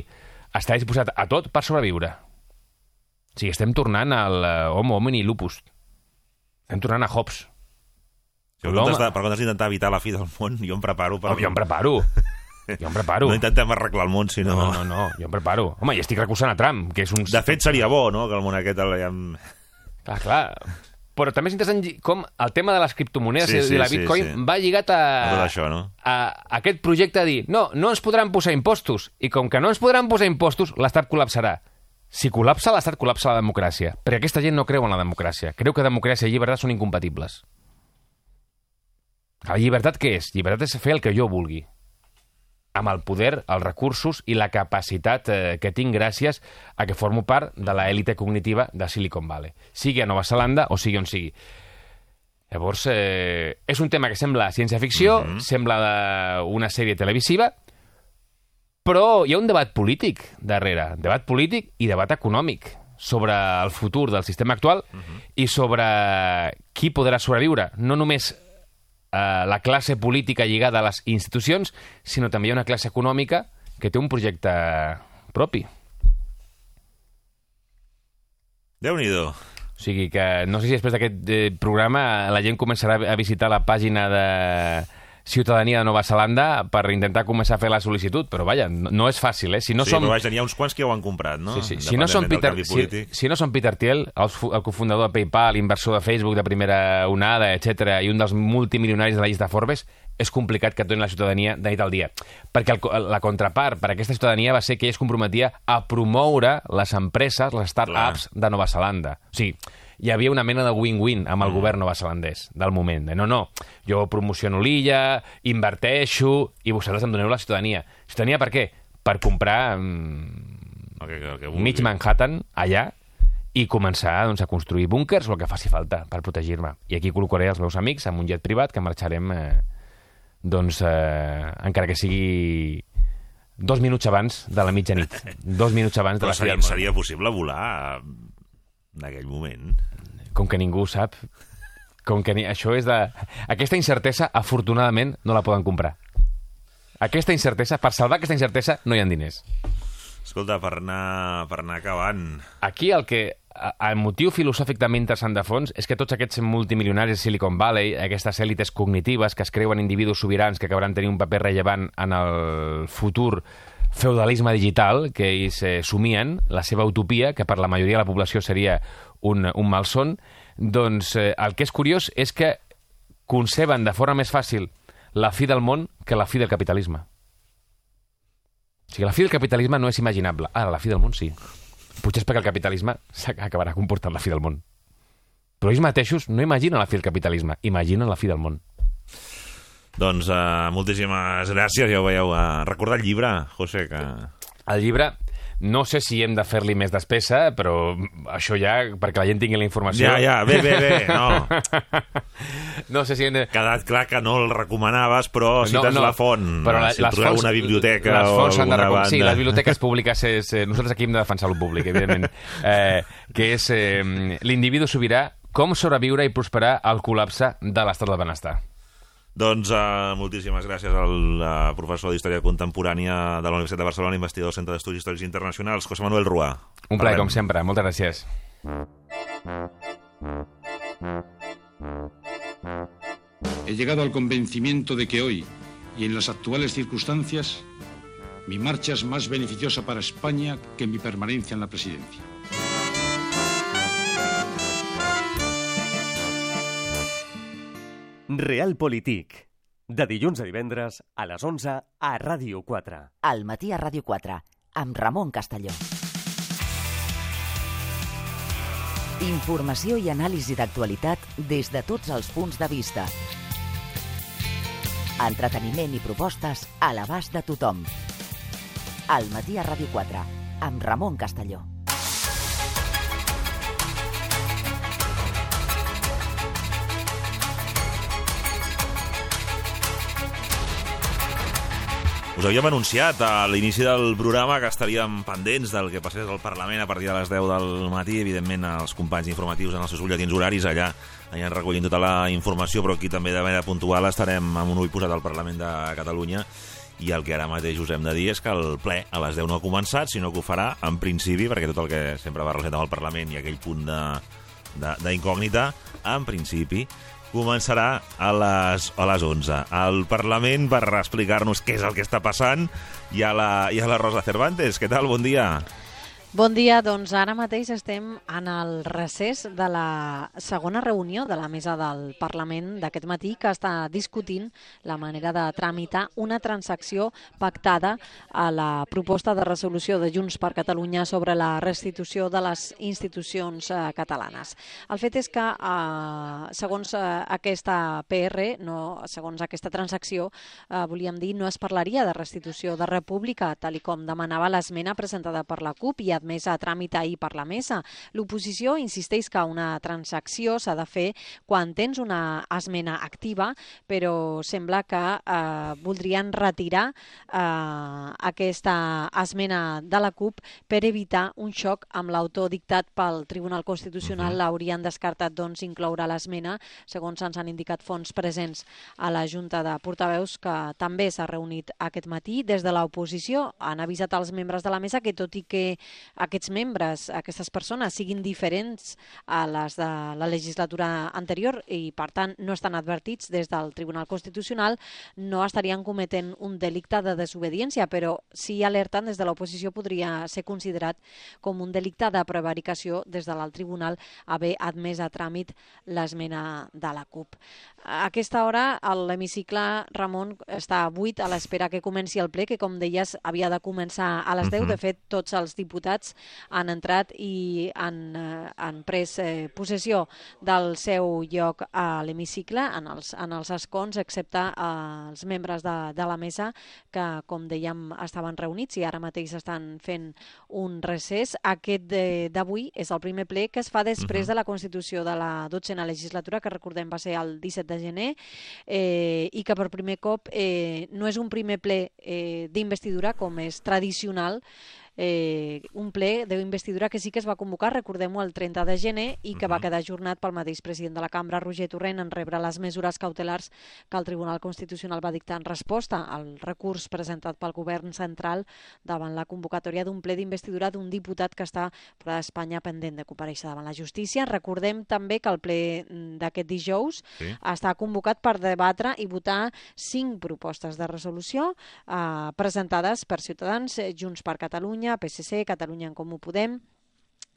Speaker 3: Estar disposat a tot per sobreviure. O sigui, estem tornant al eh, homo homini lupus. Estem tornant a Hobbes.
Speaker 2: Si en
Speaker 3: L'home-
Speaker 2: comptes de, per comptes d'intentar evitar la fi del món, jo em preparo per...
Speaker 3: Oh, jo em preparo. Jo em preparo.
Speaker 2: No intentem arreglar el món, sinó...
Speaker 3: No, no, no, jo em preparo. Home, i estic recolzant a Trump, que és un...
Speaker 2: De fet, seria bo, no?, que el món aquest... El...
Speaker 3: Ah, clar. Però també és interessant com el tema de les criptomonedes
Speaker 2: Sí,
Speaker 3: i
Speaker 2: sí,
Speaker 3: la
Speaker 2: sí,
Speaker 3: Bitcoin
Speaker 2: sí.
Speaker 3: va lligat a,
Speaker 2: A tot això, no?
Speaker 3: a aquest projecte de dir no, no ens podran posar impostos. I com que no ens podran posar impostos, l'Estat col·lapsarà. Si col·lapsa l'Estat, col·lapsa la democràcia. Perquè aquesta gent no creu en la democràcia. Creu que democràcia i llibertat són incompatibles. La llibertat què és? Llibertat és fer el que jo vulgui amb el poder, els recursos i la capacitat eh, que tinc gràcies a que formo part de l'èlite cognitiva de Silicon Valley, sigui a Nova Zelanda o sigui on sigui. Llavors, eh, és un tema que sembla ciència-ficció, mm -hmm. sembla de una sèrie televisiva, però hi ha un debat polític darrere, debat polític i debat econòmic sobre el futur del sistema actual uh -huh. i sobre qui podrà sobreviure, no només eh, la classe política lligada a les institucions, sinó també hi ha una classe econòmica que té un projecte propi.
Speaker 2: Déu-n'hi-do.
Speaker 3: O sigui que no sé si després d'aquest eh, programa la gent començarà a visitar la pàgina de Ciutadania de Nova Zelanda per intentar començar a fer la sol·licitud, però vaja, no, no és fàcil, eh? Si no
Speaker 2: sí,
Speaker 3: som...
Speaker 2: però vaja, n'hi ha uns quants que ja ho han comprat, no?
Speaker 3: Sí, sí. Si, no som Peter, si, si no som Peter Thiel, el, el cofundador de PayPal, inversor de Facebook de primera onada, etc i un dels multimilionaris de la llista Forbes, és complicat que et donin la ciutadania de nit al dia. Perquè el, la contrapart per aquesta ciutadania va ser que ell es comprometia a promoure les empreses, les startups de Nova Zelanda. O sigui, hi havia una mena de win-win amb el mm. govern neozelandès del moment. De, no, no, jo promociono l'illa, inverteixo i vosaltres em doneu la ciutadania. Ciutadania per què? Per comprar mm,
Speaker 2: el que vulgui.
Speaker 3: mig Manhattan allà i començar doncs, a construir búnkers o el que faci falta per protegir-me. I aquí col·locaré els meus amics amb un jet privat que marxarem eh, doncs, eh, encara que sigui dos minuts abans de la mitjanit. [laughs] Dos minuts abans de la
Speaker 2: seria, seria possible volar aquell moment?
Speaker 3: Com que ningú ho sap, com que ni... això és de... Aquesta incertesa, afortunadament, no la poden comprar. Aquesta incertesa, per salvar aquesta incertesa, no hi ha diners.
Speaker 2: Escolta, per anar, per anar acabant...
Speaker 3: Aquí el que el motiu filosòfic també interessant de fons és que tots aquests multimilionaris de Silicon Valley, aquestes èlites cognitives que es creuen individus sobirans que acabaran tenint un paper rellevant en el futur feudalisme digital que ells eh, somien, la seva utopia, que per la majoria de la població seria un, un malson, doncs eh, el que és curiós és que conceben de forma més fàcil la fi del món que la fi del capitalisme. O sigui, la fi del capitalisme no és imaginable. Ara, la fi del món sí. Potser és perquè el capitalisme s'acabarà comportant la fi del món. Però ells mateixos no imaginen la fi del capitalisme, imaginen la fi del món.
Speaker 2: Doncs uh, moltíssimes gràcies, ja ho veieu. Uh, recordar el llibre, José, que...
Speaker 3: El llibre, no sé si hem de fer-li més despesa, però això ja, perquè la gent tingui la informació...
Speaker 2: Ja, ja, bé, bé, bé, no. [laughs]
Speaker 3: No sé si hem de...
Speaker 2: Quedat clar que no el recomanaves, però cites la font.
Speaker 3: Però la,
Speaker 2: si
Speaker 3: les fonts,
Speaker 2: una biblioteca
Speaker 3: les
Speaker 2: o
Speaker 3: de
Speaker 2: alguna
Speaker 3: recom-
Speaker 2: banda...
Speaker 3: Sí, les biblioteques [laughs] públiques, és, eh, nosaltres aquí hem de defensar el públic, evidentment, [laughs] eh, que és eh, l'individu sobirà, com sobreviure i prosperar al col·lapse de l'estat del benestar.
Speaker 2: Doncs uh, moltíssimes gràcies al uh, professor d'Història Contemporània de la Universitat de Barcelona, investigador del Centre d'Estudis Històrics Internacionals, José Manuel Ruà.
Speaker 3: Un plaer, com sempre. Moltes gràcies.
Speaker 4: He llegado al convencimiento de que hoy, y en las actuales circunstancias, mi marcha es más beneficiosa para España que mi permanencia en la presidencia.
Speaker 1: Realpolitik. De dilluns a divendres a les 11 a Ràdio 4.
Speaker 5: Al matí a Ràdio 4, amb Ramon Castelló. Informació i anàlisi d'actualitat des de tots els punts de vista. Entreteniment i propostes a l'abast de tothom. Al matí a Ràdio 4, amb Ramon Castelló.
Speaker 2: Us havíem anunciat a l'inici del programa que estaríem pendents del que passés al Parlament a partir de les 10 del matí. Evidentment, els companys informatius en els seus butlletins horaris allà aniran recollint tota la informació, però aquí també de manera puntual estarem amb un ull posat al Parlament de Catalunya i el que ara mateix us hem de dir és que el ple a les 10 no ha començat, sinó que ho farà en principi, perquè tot el que sempre va relacionat amb el Parlament i aquell punt de- d'incògnita, en principi començarà a les, a les 11. Al Parlament per explicar-nos què és el que està passant i a la, i a la Rosa Cervantes. Què tal? Bon dia.
Speaker 6: Bon dia, doncs ara mateix estem en el recés de la segona reunió de la mesa del Parlament d'aquest matí que està discutint la manera de tramitar una transacció pactada a la proposta de resolució de Junts per Catalunya sobre la restitució de les institucions eh, catalanes. El fet és que, eh, segons eh, aquesta PR, no, segons aquesta transacció, eh, volíem dir, no es parlaria de restitució de república, tal i com demanava l'esmena presentada per la CUP i admès a tràmit ahir per la mesa. L'oposició insisteix que una transacció s'ha de fer quan tens una esmena activa, però sembla que eh, voldrien retirar eh, aquesta esmena de la CUP per evitar un xoc amb l'autor dictat pel Tribunal Constitucional. L'haurien descartat doncs, incloure l'esmena, segons ens han indicat fons presents a la Junta de Portaveus, que també s'ha reunit aquest matí. Des de l'oposició han avisat als membres de la mesa que tot i que aquests membres, aquestes persones, siguin diferents a les de la legislatura anterior i, per tant, no estan advertits des del Tribunal Constitucional, no estarien cometent un delicte de desobediència, però sí alerten des de l'oposició podria ser considerat com un delicte de prevaricació des de l'alt tribunal haver admès a tràmit l'esmena de la CUP. A aquesta hora l'hemicicle, Ramon, està buit a l'espera que comenci el ple, que com deies havia de començar a les 10. De fet, tots els diputats han entrat i han, eh, han pres eh, possessió del seu lloc a l'hemicicle, en els, en els escons, excepte eh, els membres de, de la mesa que, com dèiem, estaven reunits i ara mateix estan fent un recés. Aquest d'avui és el primer ple que es fa després uh -huh. de la Constitució de la 12a legislatura, que recordem va ser el 17 de gener, eh, i que per primer cop eh, no és un primer ple eh, d'investidura com és tradicional, eh, un ple d'investidura que sí que es va convocar, recordem-ho, el 30 de gener i que uh -huh. va quedar ajornat pel mateix president de la cambra, Roger Torrent, en rebre les mesures cautelars que el Tribunal Constitucional va dictar en resposta al recurs presentat pel govern central davant la convocatòria d'un ple d'investidura d'un diputat que està fora d'Espanya pendent de compareixer davant la justícia. Recordem també que el ple d'aquest dijous sí. està convocat per debatre i votar cinc propostes de resolució eh, presentades per Ciutadans, Junts per Catalunya, Catalunya, PSC, Catalunya en Comú Podem,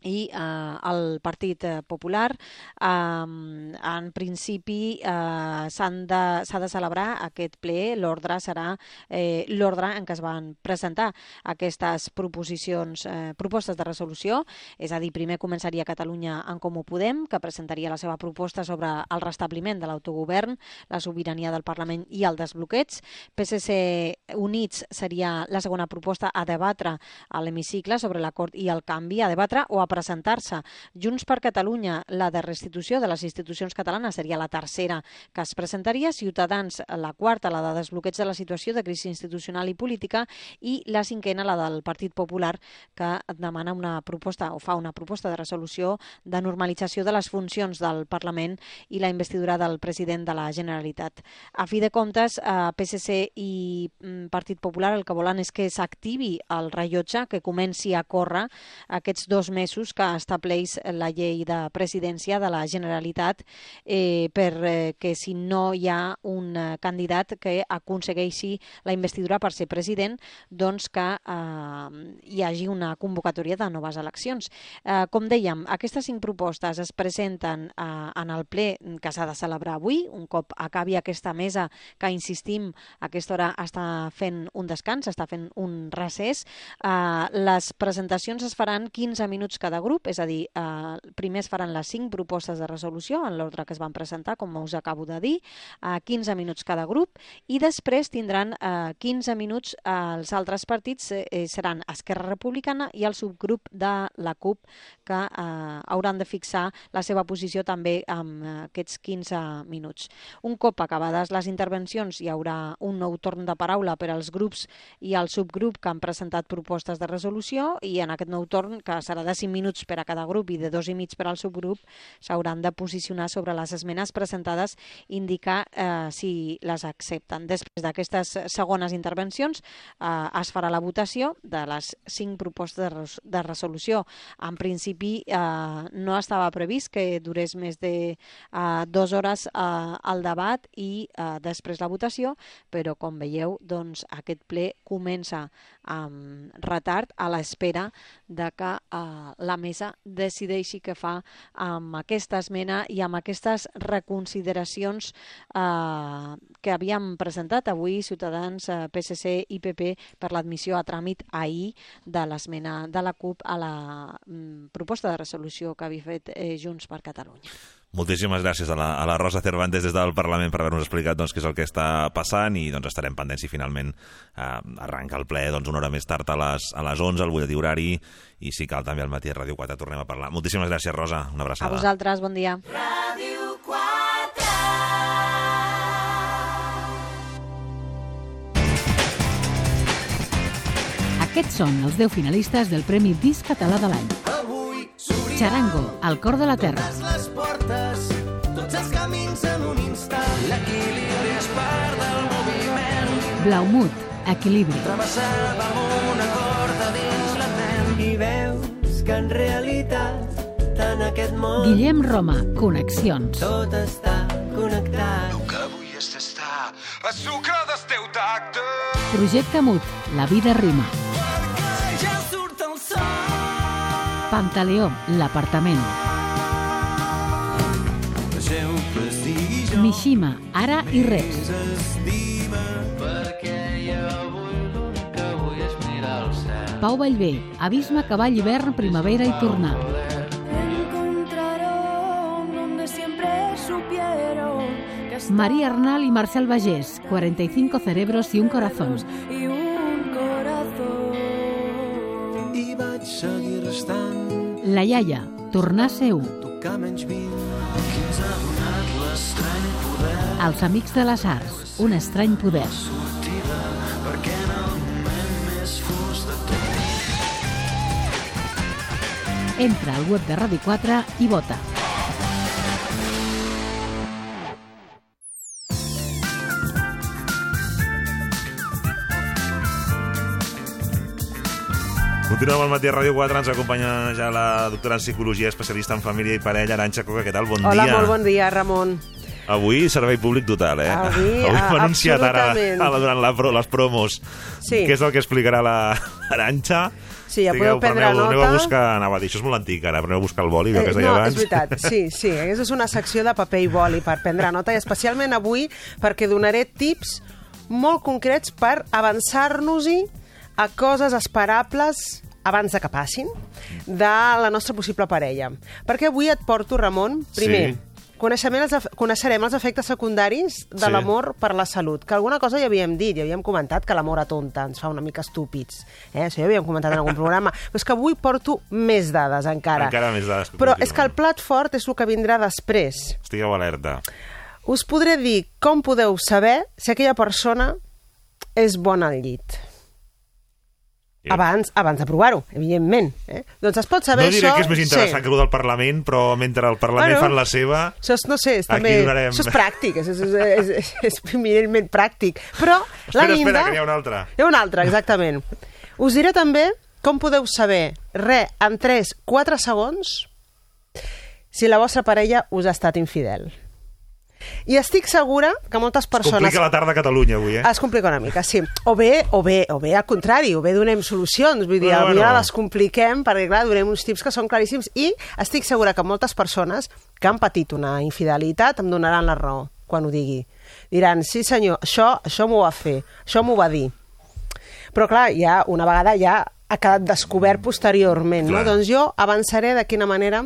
Speaker 6: i eh, el Partit eh, Popular eh, en principi eh, s'ha de, de celebrar aquest ple, l'ordre serà eh, l'ordre en què es van presentar aquestes proposicions, eh, propostes de resolució, és a dir, primer començaria Catalunya en Comú Podem, que presentaria la seva proposta sobre el restabliment de l'autogovern, la sobirania del Parlament i el desbloqueig. PSC Units seria la segona proposta a debatre a l'hemicicle sobre l'acord i el canvi, a debatre o a presentar-se. Junts per Catalunya, la de restitució de les institucions catalanes seria la tercera que es presentaria, Ciutadans la quarta, la de desbloqueig de la situació de crisi institucional i política i la cinquena, la del Partit Popular, que demana una proposta o fa una proposta de resolució de normalització de les funcions del Parlament i la investidura del president de la Generalitat. A fi de comptes, eh, PSC i mm, Partit Popular el que volen és que s'activi el rellotge, que comenci a córrer aquests dos mesos recursos que estableix la llei de presidència de la Generalitat eh, per eh, si no hi ha un eh, candidat que aconsegueixi la investidura per ser president, doncs que eh, hi hagi una convocatòria de noves eleccions. Eh, com dèiem, aquestes cinc propostes es presenten eh, en el ple que s'ha de celebrar avui, un cop acabi aquesta mesa que, insistim, a aquesta hora està fent un descans, està fent un recés. Eh, les presentacions es faran 15 minuts cada grup, és a dir, eh, primer es faran les cinc propostes de resolució en l'ordre que es van presentar, com us acabo de dir, eh, 15 minuts cada grup, i després tindran eh, 15 minuts eh, els altres partits, eh, seran Esquerra Republicana i el subgrup de la CUP, que eh, hauran de fixar la seva posició també amb eh, aquests 15 minuts. Un cop acabades les intervencions, hi haurà un nou torn de paraula per als grups i al subgrup que han presentat propostes de resolució i en aquest nou torn, que serà de 5 minuts, minuts per a cada grup i de dos i mig per al subgrup, s'hauran de posicionar sobre les esmenes presentades i indicar eh, si les accepten. Després d'aquestes segones intervencions eh, es farà la votació de les cinc propostes de, res de resolució. En principi eh, no estava previst que durés més de eh, dues hores eh, el debat i eh, després la votació, però com veieu, doncs, aquest ple comença amb retard a l'espera de que eh, la mesa decideixi què fa amb aquesta esmena i amb aquestes reconsideracions eh, que havíem presentat avui Ciutadans, eh, PSC i PP per l'admissió a tràmit ahir de l'esmena de la CUP a la mm, proposta de resolució que havia fet eh, Junts per Catalunya.
Speaker 2: Moltíssimes gràcies a la, a la Rosa Cervantes des del Parlament per haver-nos explicat doncs, què és el que està passant i doncs, estarem pendents si finalment eh, arranca el ple doncs, una hora més tard a les, a les 11, al butlletí horari, i si cal també al matí a Ràdio 4 tornem a parlar. Moltíssimes gràcies, Rosa. Una abraçada.
Speaker 6: A vosaltres, bon dia.
Speaker 7: Ràdio 4.
Speaker 8: Aquests són els 10 finalistes del Premi Disc Català de l'any. Charango, al cor de la terra.
Speaker 9: les portes, tots els camins en un instant. L'equilibri és part del moviment.
Speaker 8: Blaumut, equilibri.
Speaker 9: Travessàvem una corda dins la ment. I veus que en realitat, en aquest món,
Speaker 8: Guillem Roma, connexions.
Speaker 9: tot està connectat.
Speaker 10: que vull és estar a sucre del teu tacte.
Speaker 8: Projecte Mut, la vida rima. Pantaleó, l'apartament.
Speaker 9: Que
Speaker 8: Mishima, ara i
Speaker 9: que cel.
Speaker 8: Pau Vallvé, abisme, cavall, hivern, primavera i tornar.
Speaker 7: Que
Speaker 8: María Arnal y Marcel Vallés, 45 cerebros y un corazón.
Speaker 9: I vaig seguir restant,
Speaker 8: La iaia, tornar a ser un.
Speaker 9: tocar menys vint. Qui ens ha donat l'estrany poder
Speaker 8: Els amics de les arts, un estrany poder.
Speaker 9: sortida perquè en el moment més fos de tot
Speaker 8: Entra al web de Ràdio 4 i vota.
Speaker 2: Continuem al matí a Ràdio 4, ens acompanya ja la doctora en Psicologia, especialista en família i parella, Aranxa Coca, què tal? Bon
Speaker 11: Hola,
Speaker 2: dia.
Speaker 11: molt bon dia, Ramon.
Speaker 2: Avui servei públic total, eh?
Speaker 11: Avui, [laughs]
Speaker 2: Avui anunciat ara, ara [laughs] durant la, les promos
Speaker 11: Sí.
Speaker 2: què és el que explicarà la [laughs] Aranxa.
Speaker 11: Sí, ja
Speaker 2: Digueu,
Speaker 11: podeu prendre
Speaker 2: aneu, Aneu a
Speaker 11: nota.
Speaker 2: buscar, anava a dir, això és molt antic ara, però aneu a buscar el boli, allò que es
Speaker 11: Eh,
Speaker 2: deia
Speaker 11: no,
Speaker 2: abans.
Speaker 11: és veritat, sí, sí. Aquesta és una secció de paper i boli per prendre nota, i especialment avui perquè donaré tips molt concrets per avançar-nos-hi a coses esperables abans de que passin de la nostra possible parella. Perquè avui et porto, Ramon, primer,
Speaker 2: Sí.
Speaker 11: Els, coneixerem els efectes secundaris de
Speaker 2: Sí.
Speaker 11: l'amor per la salut, que alguna cosa ja havíem dit, ja havíem comentat que l'amor atonta, ens fa una mica estúpids. Eh? Això ja havíem comentat en algun programa. Però és que avui porto més dades encara.
Speaker 2: Encara més dades
Speaker 11: Però
Speaker 2: continuen.
Speaker 11: és que el plat fort és el que vindrà després.
Speaker 2: Estigueu alerta.
Speaker 11: Us podré dir com podeu saber si aquella persona és bona al llit. Abans, abans de provar-ho, evidentment. Eh? Doncs es pot saber
Speaker 2: no diré
Speaker 11: això...
Speaker 2: que és més interessant
Speaker 11: sí.
Speaker 2: que el del Parlament, però mentre el Parlament
Speaker 11: Bueno,
Speaker 2: fan la seva...
Speaker 11: Això és, no sé, és, també,
Speaker 2: donarem.
Speaker 11: això és pràctic, és, és, és, és, és eminentment pràctic. Però la
Speaker 2: Espera,
Speaker 11: guinda...
Speaker 2: espera, que n'hi ha una altra.
Speaker 11: Hi ha una altra, exactament. Us diré també com podeu saber, re, en 3-4 segons, si la vostra parella us ha estat infidel. I estic segura que moltes
Speaker 2: Es
Speaker 11: persones...
Speaker 2: complica la tarda a Catalunya avui, eh?
Speaker 11: Es complica una mica, sí. O bé, o bé, o bé al contrari, o bé donem solucions, vull dir,
Speaker 2: Bueno,
Speaker 11: bueno,
Speaker 2: bueno.
Speaker 11: la descompliquem perquè, clar, donem uns tips que són claríssims i estic segura que moltes persones que han patit una infidelitat em donaran la raó quan ho digui. Diran, sí senyor, això, això m'ho va fer, això m'ho va dir. Però clar, ja una vegada ja ha quedat descobert posteriorment, no? Doncs jo avançaré de quina manera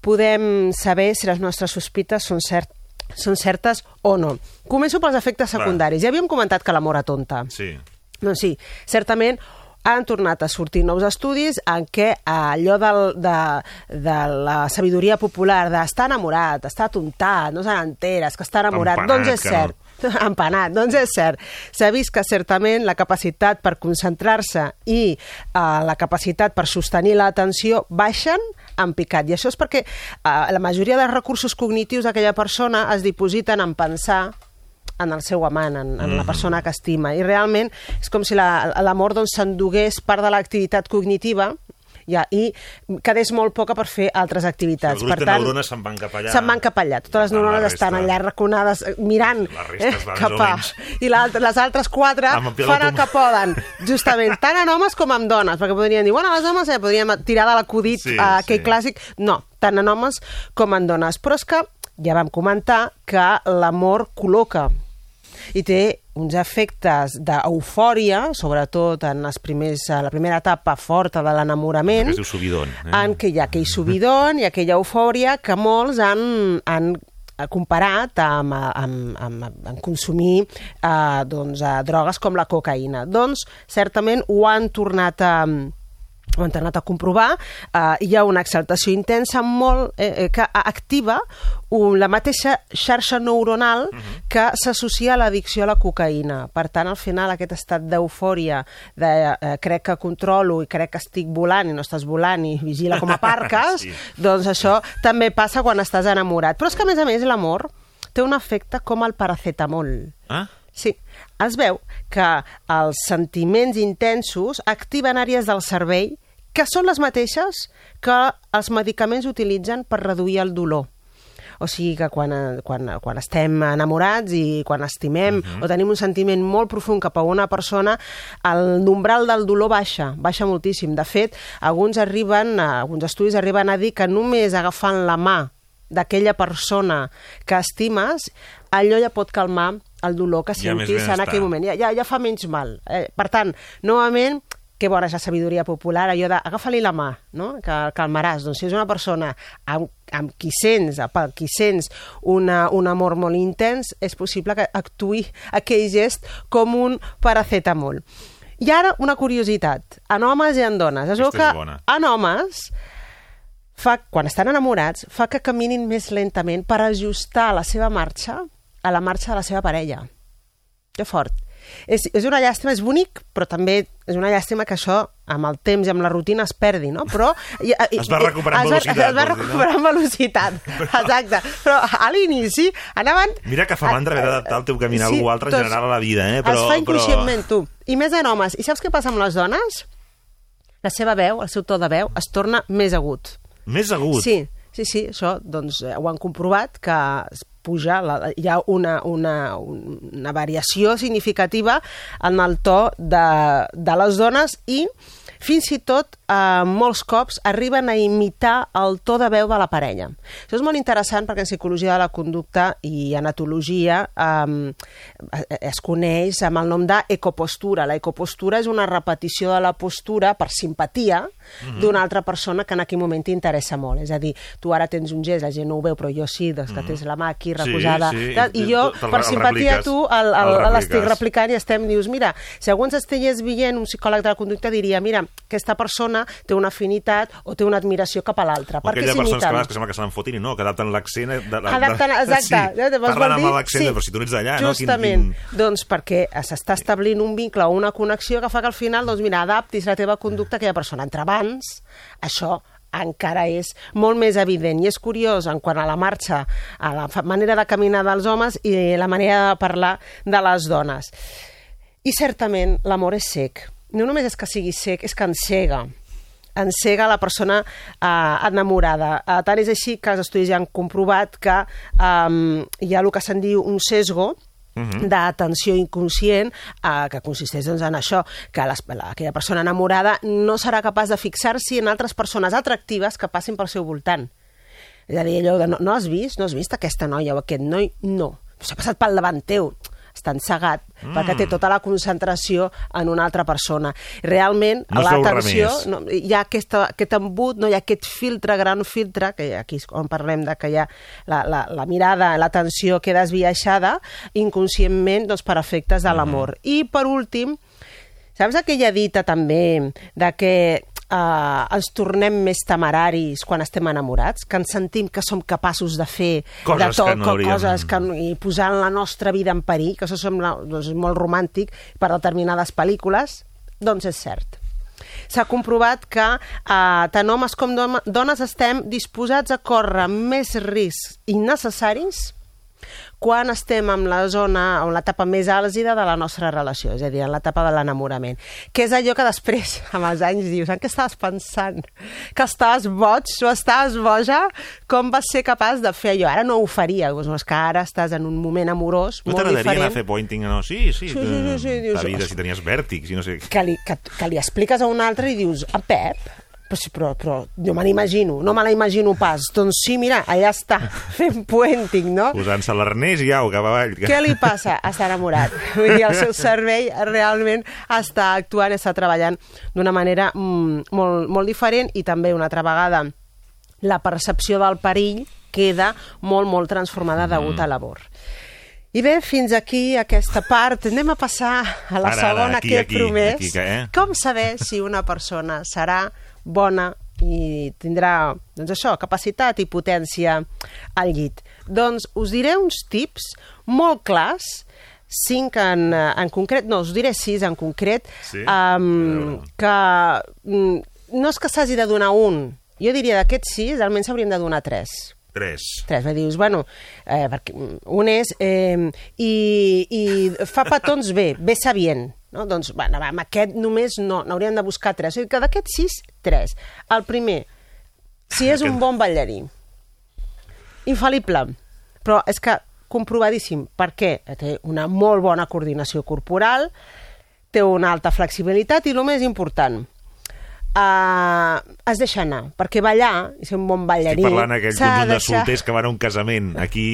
Speaker 11: podem saber si les nostres sospites són, cert, són certes o no. Començo pels efectes secundaris. Ja havíem comentat que l'amor atonta.
Speaker 2: Sí.
Speaker 11: Doncs sí, certament han tornat a sortir nous estudis en què allò del, de, de la sabidoria popular d'estar enamorat, estar atontat, no se n'enteres, que està enamorat,
Speaker 2: Empanat,
Speaker 11: doncs és cert. [laughs] empanat. Doncs és cert. S'ha vist que certament la capacitat per concentrar-se i eh, la capacitat per sostenir l'atenció baixen en picat. I això és perquè eh, la majoria dels recursos cognitius d'aquella persona es dipositen en pensar en el seu amant, en, en la
Speaker 2: Mhm.
Speaker 11: persona que estima. I realment és com si la- l'amor doncs, s'endugués part de l'activitat cognitiva ja, i quedés molt poca per fer altres activitats.
Speaker 2: grup de neurones se'n van cap allà.
Speaker 11: Se'n van cap allà. Totes les
Speaker 2: Per tant,
Speaker 11: neurones estan
Speaker 2: resta-
Speaker 11: allà raconades, eh, mirant
Speaker 2: va
Speaker 11: cap a... I les altres quatre fan el que poden, justament, tant en homes com en dones, perquè podrien dir, bueno, les homes eh, podríem tirar de l'acudit
Speaker 2: Sí,
Speaker 11: a aquell
Speaker 2: sí.
Speaker 11: clàssic. No, tant en homes com en dones. Però és que ja vam comentar que l'amor col·loca i té uns efectes d'eufòria, sobretot en els primers, a la primera etapa forta de l'enamorament,
Speaker 2: Que es diu subidon. Eh?
Speaker 11: en què hi ha aquell subidon i aquella eufòria que molts han, han comparat amb, amb, amb, amb consumir eh, doncs, eh, drogues com la cocaïna. Doncs, certament, ho han tornat a, ho han tornat a comprovar, eh, hi ha una exaltació intensa molt eh, eh, que activa un, la mateixa xarxa neuronal que s'associa a l'addicció a la cocaïna. Per tant, al final, aquest estat d'eufòria, de eh, crec que controlo i crec que estic volant i no estàs volant i vigila com aparques,
Speaker 2: Sí. [laughs]
Speaker 11: sí. doncs això també passa quan estàs enamorat. Però és que, a més a més, l'amor té un efecte com el paracetamol.
Speaker 2: Ah?
Speaker 11: Sí, es veu que els sentiments intensos activen àrees del cervell que són les mateixes que els medicaments utilitzen per reduir el dolor. O sigui que quan, quan, quan estem enamorats i quan estimem o tenim un sentiment molt profund cap a una persona, el umbral del dolor baixa, baixa moltíssim. De fet, alguns arriben, alguns estudis arriben a dir que només agafant la mà d'aquella persona que estimes, allò ja pot calmar el dolor que
Speaker 2: més
Speaker 11: sentis en aquell moment. Ja, ja, ja fa menys mal. Eh, per tant, novament, que bona és la sabidoria popular, allò de agafa-li la mà, no? que el calmaràs. Doncs si és una persona amb, amb qui sents, pel qui sents una, un amor molt intens, és possible que actuï aquell gest com un paracetamol. I ara, una curiositat, en homes i en dones. Es veu que en homes fa, quan estan enamorats, fa que caminin més lentament per ajustar la seva marxa a la marxa de la seva parella. Que fort. És, és una llàstima, és bonic, però també és una llàstima que això, amb el temps i amb la rutina, es perdi, no? Però... i- i-
Speaker 2: Es va recuperar amb velocitat, [laughs]
Speaker 11: Es va recuperar amb velocitat, exacte. Però a l'inici anaven...
Speaker 2: Mira que fa mandra haver d'adaptar el teu camí a algú altre en general a la vida, eh? Però,
Speaker 11: es fa
Speaker 2: però...
Speaker 11: inconscientment, tu. I més en homes. I saps què passa amb les dones? La seva veu, el seu to de veu, es torna més agut.
Speaker 2: Més agut.
Speaker 11: Sí, sí, sí, això doncs, eh, ho han comprovat, que puja, la, hi ha una, una, una variació significativa en el to de, de les dones i fins i tot eh, molts cops arriben a imitar el to de veu de la parella. Això és molt interessant perquè en psicologia de la conducta i anatologia eh, es coneix amb el nom d'ecopostura. La ecopostura és una repetició de la postura per simpatia
Speaker 2: Mhm.
Speaker 11: d'una altra persona que en aquell moment t'interessa molt. És a dir, tu ara tens un gest, la gent no ho veu, però jo sí, doncs que tens la mà aquí
Speaker 2: Mhm. Sí,
Speaker 11: reposada.
Speaker 2: sí,
Speaker 11: tal,
Speaker 2: i
Speaker 11: jo, per simpatia,
Speaker 2: repliques.
Speaker 11: tu l'estic replicant i estem, dius, mira, si algú ens estigués veient, un psicòleg de la conducta diria, mira, aquesta persona té una afinitat o té una admiració cap a l'altra.
Speaker 2: O
Speaker 11: Per què
Speaker 2: aquella persones que, que sembla que se n'en fotin i no, que adapten l'accent... De, de,
Speaker 11: Adapten, [laughs] exacte.
Speaker 2: Sí, parlen amb l'accent,
Speaker 11: sí,
Speaker 2: però si tu ets d'allà, no?
Speaker 11: Justament. Doncs perquè s'està establint un vincle o una connexió que fa que al final, doncs mira, adaptis la teva conducta a aquella persona. Entre abans, això encara és molt més evident i és curiós en quant a la marxa, a la manera de caminar dels homes i la manera de parlar de les dones. I certament l'amor és sec. No només és que sigui sec, és que encega encega la persona eh, enamorada. Eh, tant és així que els estudis ja han comprovat que eh, hi ha el que se'n diu un sesgo,
Speaker 2: Mhm.
Speaker 11: d'atenció inconscient eh, que consisteix doncs, en això, que les, la, aquella persona enamorada no serà capaç de fixar-s'hi en altres persones atractives que passin pel seu voltant. És a dir, allò de no, no has vist? No has vist aquesta noia o aquest noi? No. S'ha passat pel davant teu. Està encegat mm. perquè té tota la concentració en una altra persona. Realment,
Speaker 2: No
Speaker 11: l'atenció... No, hi ha aquesta, aquest embut, no hi ha aquest filtre, gran filtre, que aquí és on parlem de que hi ha la, la, la mirada, l'atenció queda esbiaixada inconscientment doncs, per efectes de l'amor. I, per últim, saps aquella dita també de que eh, ens tornem més temeraris quan estem enamorats, que ens sentim que som capaços de fer
Speaker 2: Coses
Speaker 11: de tot,
Speaker 2: que no hauríem-
Speaker 11: coses que, i posant la nostra vida en perill, que això sembla doncs, molt romàntic per determinades pel·lícules, doncs és cert. S'ha comprovat que eh, tant homes com dones estem disposats a córrer més riscs innecessaris quan estem en la zona, en l'etapa més àlgida de la nostra relació, és a dir, en l'etapa de l'enamorament. Que és allò que després, [laughs] amb els anys, dius, en què estaves pensant? Que estaves boig o estaves boja? Com vas ser capaç de fer allò? Ara no ho faria, doncs, és que ara estàs en un moment amorós
Speaker 2: No
Speaker 11: molt
Speaker 2: t'agradaria anar
Speaker 11: diferent.
Speaker 2: a fer pointing? No? Sí, sí.
Speaker 11: Sí, sí, sí, sí, dius,
Speaker 2: la vida, si tenies vèrtics i no sé
Speaker 11: que li, que, que li expliques a un altre i dius, a Pep, però, però, però jo me l'imagino, no me la imagino pas. Doncs sí, mira, allà està, [laughs] fent puenting, no?
Speaker 2: Posant-se l'arnès i au, cap avall.
Speaker 11: Què li passa? Està enamorat. [laughs] Vull dir, el seu cervell realment està actuant, està treballant d'una manera mm, molt, molt diferent i també una altra vegada la percepció del perill queda molt, molt transformada degut
Speaker 2: Mm.
Speaker 11: a l'amor. I bé, fins aquí aquesta part. Anem a passar a la
Speaker 2: Ara, ara,
Speaker 11: segona
Speaker 2: aquí,
Speaker 11: que he
Speaker 2: aquí,
Speaker 11: promès.
Speaker 2: aquí, eh?
Speaker 11: Com saber si una persona serà bona i tindrà, doncs això, capacitat i potència al llit? Doncs us diré uns tips molt clars, cinc en, en concret, no, us diré sis en concret,
Speaker 2: Sí?
Speaker 11: um, que mm, no és que s'hagi de donar un, jo diria d'aquests sis, almenys s'haurien de donar tres.
Speaker 2: Tres.
Speaker 11: Tres, va, dius, bueno, eh, perquè un és... Eh, i, I fa petons bé, bé sabient. No? Doncs, bueno, va, amb aquest només no, n'hauríem de buscar tres. O sigui que d'aquests sis, tres. El primer, si és un bon ballarí. Infal·lible. Però és que comprovadíssim. Per què? Té una molt bona coordinació corporal, té una alta flexibilitat i el més important, uh, es deixa anar, perquè ballar, i ser un bon ballarí...
Speaker 2: Estic parlant aquell
Speaker 11: s'ha
Speaker 2: conjunt de
Speaker 11: deixar-
Speaker 2: solters que van a un casament. Aquí,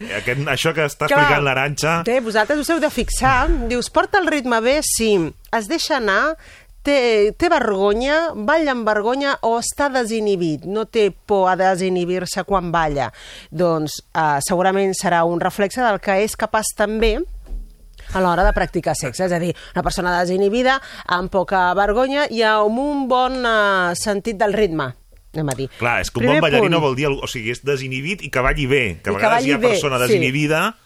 Speaker 2: aquest, això que està
Speaker 11: Clar.
Speaker 2: explicant l'Aranxa...
Speaker 11: Bé, vosaltres us heu de fixar. Dius, porta el ritme bé, sí. Es deixa anar, té, té vergonya, balla amb vergonya o està desinhibit, no té por a desinhibir-se quan balla. Doncs eh, segurament serà un reflexe del que és capaç també a l'hora de practicar sexe. És a dir, una persona desinhibida, amb poca vergonya i amb un bon eh, sentit del ritme, anem a dir.
Speaker 2: Clar, és que un
Speaker 11: Primer
Speaker 2: bon ballarí no vol dir... O sigui, és desinhibit i que balli bé. Que
Speaker 11: I
Speaker 2: a
Speaker 11: que
Speaker 2: vegades hi ha
Speaker 11: bé,
Speaker 2: persona
Speaker 11: sí.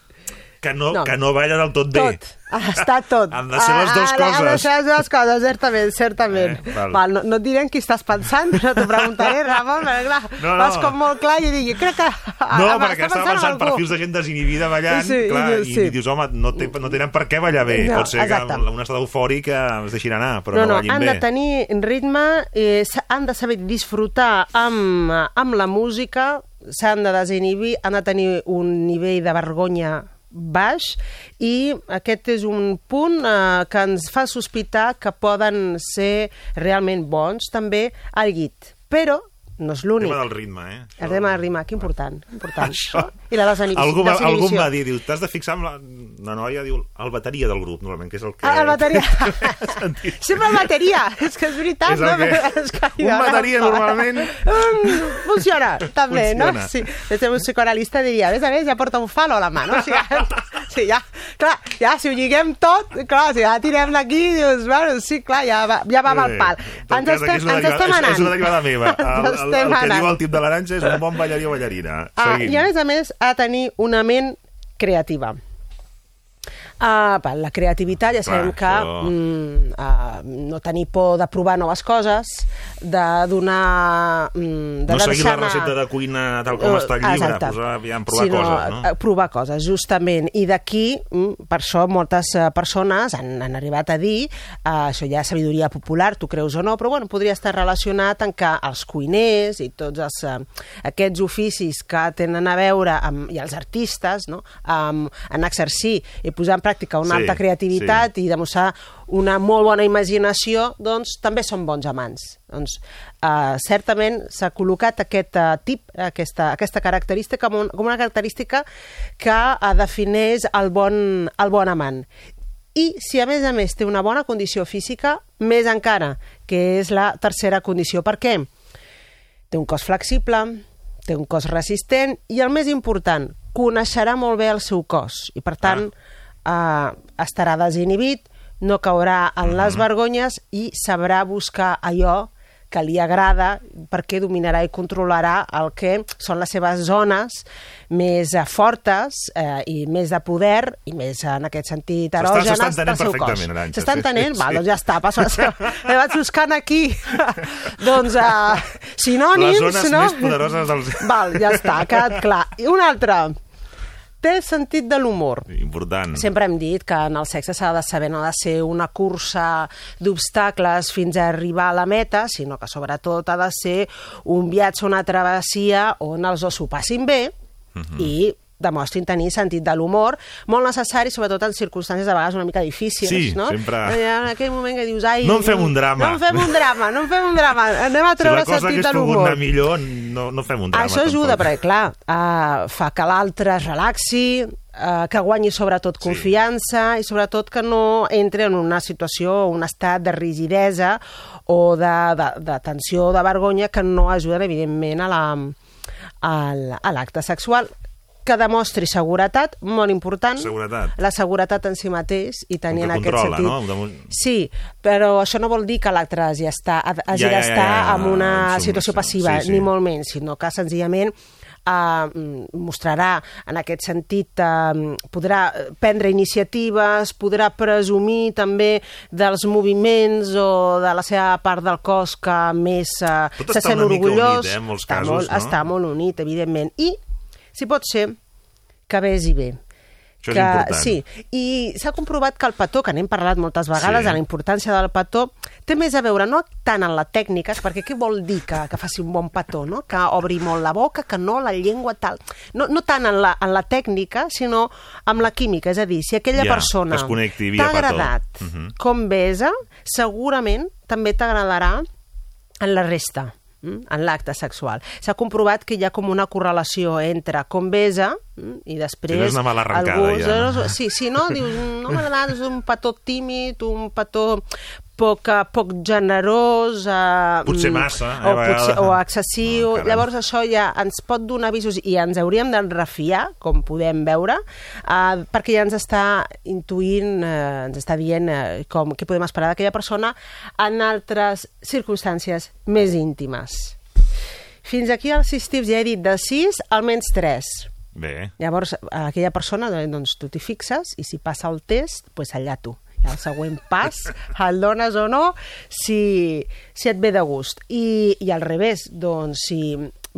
Speaker 2: Que no,
Speaker 11: No.
Speaker 2: que no balla del tot bé.
Speaker 11: Tot. Ah, està tot. [laughs]
Speaker 2: Han de ser les dues
Speaker 11: Ah, Han de
Speaker 2: coses.
Speaker 11: ser les dues coses, certament, certament.
Speaker 2: Eh, val.
Speaker 11: val, no, no et diré en qui estàs pensant, no t'ho preguntaré, [laughs] Ramon, perquè clar,
Speaker 2: No, no.
Speaker 11: vas com molt clar i dic, crec que...
Speaker 2: No,
Speaker 11: ah,
Speaker 2: perquè estava
Speaker 11: en
Speaker 2: pensant perfils de gent desinhibida ballant,
Speaker 11: Sí, i
Speaker 2: clar,
Speaker 11: dius,
Speaker 2: i,
Speaker 11: sí.
Speaker 2: dius, home, no, té, no tenen per què ballar bé.
Speaker 11: No,
Speaker 2: Pot ser
Speaker 11: exacte.
Speaker 2: que en un estat eufòric eh, es deixin anar, però
Speaker 11: no,
Speaker 2: no,
Speaker 11: no,
Speaker 2: ballin
Speaker 11: han
Speaker 2: bé.
Speaker 11: de tenir ritme, eh, han de saber disfrutar amb, amb la música, s'han de desinhibir, han de tenir un nivell de vergonya baix i aquest és un punt eh, que ens fa sospitar que poden ser realment bons també al llit. Però no és
Speaker 2: El
Speaker 11: l'únic.
Speaker 2: tema del ritme, eh?
Speaker 11: El tema del ritme, que important. important.
Speaker 2: Això.
Speaker 11: I la desinhibició.
Speaker 2: Algú, va, algú va dir, diu, t'has de fixar amb la... La noia diu, el bateria del grup, normalment, que és el que...
Speaker 11: Ah, el bateria. [laughs] [laughs] Sempre el bateria. És que és veritat,
Speaker 2: És el
Speaker 11: no?
Speaker 2: que-
Speaker 11: És que
Speaker 2: un bateria normalment-
Speaker 11: Mm, funciona, també,
Speaker 2: Funciona.
Speaker 11: no? Sí. De ser un psicoanalista diria, a més a més, ja porta un falo a la mà, no? O sigui, [laughs] sí, ja, clar, ja, si ho lliguem tot, clar, si ja tirem d'aquí, dius, bueno, sí, clar, ja va, ja va amb el pal. Ens estem, ens estem anant.
Speaker 2: És una derivada meva. El, el, el,
Speaker 11: estem
Speaker 2: que diu el tip de l'aranja és un bon ballarí o ballarina.
Speaker 11: Ah,
Speaker 2: Seguim.
Speaker 11: I a més a més ha de tenir una ment creativa. Uh, la creativitat ja sabem
Speaker 2: Clar,
Speaker 11: que
Speaker 2: això-
Speaker 11: mm, uh, no tenir por de provar noves coses, de donar... Mm, de
Speaker 2: no seguir la recepta de cuina tal com està el llibre,
Speaker 11: Exacte.
Speaker 2: posar, aviam, provar
Speaker 11: Sinó,
Speaker 2: coses, no?
Speaker 11: eh, provar coses, justament. I d'aquí, mm, per això, moltes eh, persones han, han arribat a dir, eh, això ja és sabidoria popular, tu creus o no, però bueno, podria estar relacionat en que els cuiners i tots els, eh, aquests oficis que tenen a veure amb, i els artistes, no? amb, en exercir i posar en pràctica una
Speaker 2: Sí,
Speaker 11: alta creativitat i demostrar una molt bona imaginació, doncs també són bons amants. Doncs eh, certament s'ha col·locat aquest eh, tip, aquesta, aquesta característica com, un, com una característica que eh, defineix el bon, el bon amant. I si a més a més té una bona condició física, més encara, que és la tercera condició. Per què? Té un cos flexible, té un cos resistent i el més important, coneixerà molt bé el seu cos i per tant eh, estarà desinhibit, no caurà en les vergonyes i sabrà buscar allò que li agrada perquè dominarà i controlarà el que són les seves zones més eh, fortes eh, i més de poder i més en aquest sentit erògenes del seu cos. S'està entenent?
Speaker 2: sí, sí.
Speaker 11: doncs ja està, seva. [laughs] Me vaig buscant aquí. [laughs] doncs uh, sinònims,
Speaker 2: Les zones
Speaker 11: no?
Speaker 2: més poderoses dels...
Speaker 11: Val, ja està, ha quedat clar. I un altre. Té sentit de l'humor.
Speaker 2: Important.
Speaker 11: Sempre hem dit que en el sexe s'ha de saber, no ha de ser una cursa d'obstacles fins a arribar a la meta, sinó que sobretot ha de ser un viatge, una travessia on els dos s'ho passin bé
Speaker 2: Mhm.
Speaker 11: i demostrin tenir sentit de l'humor, molt necessari, sobretot en circumstàncies de vegades una mica difícils,
Speaker 2: Sí,
Speaker 11: no?
Speaker 2: sempre.
Speaker 11: Hi ha aquell moment que dius, ai...
Speaker 2: No en fem un drama."
Speaker 11: No en fem un drama, no en fem un drama. Anem a
Speaker 2: Si
Speaker 11: treure
Speaker 2: la cosa
Speaker 11: sentit
Speaker 2: hagués
Speaker 11: de
Speaker 2: pogut
Speaker 11: l'humor.
Speaker 2: millor, no, no fem un drama.
Speaker 11: Això ajuda,
Speaker 2: tampoc.
Speaker 11: perquè, clar, uh, fa que l'altre es relaxi, uh, que guanyi sobretot confiança i sobretot que no entre en una situació o un estat de rigidesa o de, de, de tensió o de vergonya que no ajuden, evidentment, a la a l'acte sexual que demostri seguretat, molt important.
Speaker 2: Seguretat.
Speaker 11: La seguretat en si mateix i tenir en
Speaker 2: que
Speaker 11: aquest
Speaker 2: controla,
Speaker 11: sentit...
Speaker 2: no?
Speaker 11: Sí, però això no vol dir que l'altre hagi d'estar
Speaker 2: Ja, ja, ja,
Speaker 11: d'estar
Speaker 2: ja,
Speaker 11: en una
Speaker 2: en
Speaker 11: situació passiva,
Speaker 2: Sí, sí.
Speaker 11: ni molt menys, sinó que senzillament eh, mostrarà en aquest sentit, eh, podrà prendre iniciatives, podrà presumir també dels moviments o de la seva part del cos que més eh,
Speaker 2: Tot
Speaker 11: se
Speaker 2: està
Speaker 11: sent orgullós.
Speaker 2: unit, eh, en molts
Speaker 11: està,
Speaker 2: casos,
Speaker 11: molt,
Speaker 2: no?
Speaker 11: està molt unit, evidentment. I, si pot ser, que vegi bé.
Speaker 2: Això és
Speaker 11: que,
Speaker 2: important.
Speaker 11: Sí, i s'ha comprovat que el petó, que n'hem parlat moltes vegades,
Speaker 2: Sí.
Speaker 11: de la importància del petó, té més a veure no tant en la tècnica, perquè què vol dir que, que faci un bon petó, no? que obri molt la boca, que no la llengua tal... No, no tant en la, en la tècnica, sinó amb la química, és a dir, si aquella
Speaker 2: Ja,
Speaker 11: persona t'ha agradat
Speaker 2: Mhm.
Speaker 11: com besa, segurament també t'agradarà en la resta en l'acte sexual. S'ha comprovat que hi ha com una correlació entre com besa mm, i després...
Speaker 2: És una mala arrencada,
Speaker 11: algú-
Speaker 2: ja, no?
Speaker 11: Sí, sí, no? Dius, no m'ha agradat, és un petó tímid, un petó poc, eh, poc generós... Eh,
Speaker 2: Potser
Speaker 11: mm,
Speaker 2: massa, eh,
Speaker 11: o, potser, o excessiu.
Speaker 2: Ah, caram.
Speaker 11: Llavors això ja ens pot donar avisos i ens hauríem de refiar, com podem veure, eh, perquè ja ens està intuint, eh, ens està dient eh, com, què podem esperar d'aquella persona en altres circumstàncies més íntimes. Fins aquí els sis tips, ja he dit, de sis, almenys tres.
Speaker 2: Bé.
Speaker 11: Llavors, aquella persona, doncs, tu t'hi fixes i si passa el test, doncs allà tu. I el següent pas, el dones o no, si, si et ve de gust. I, I al revés, doncs, si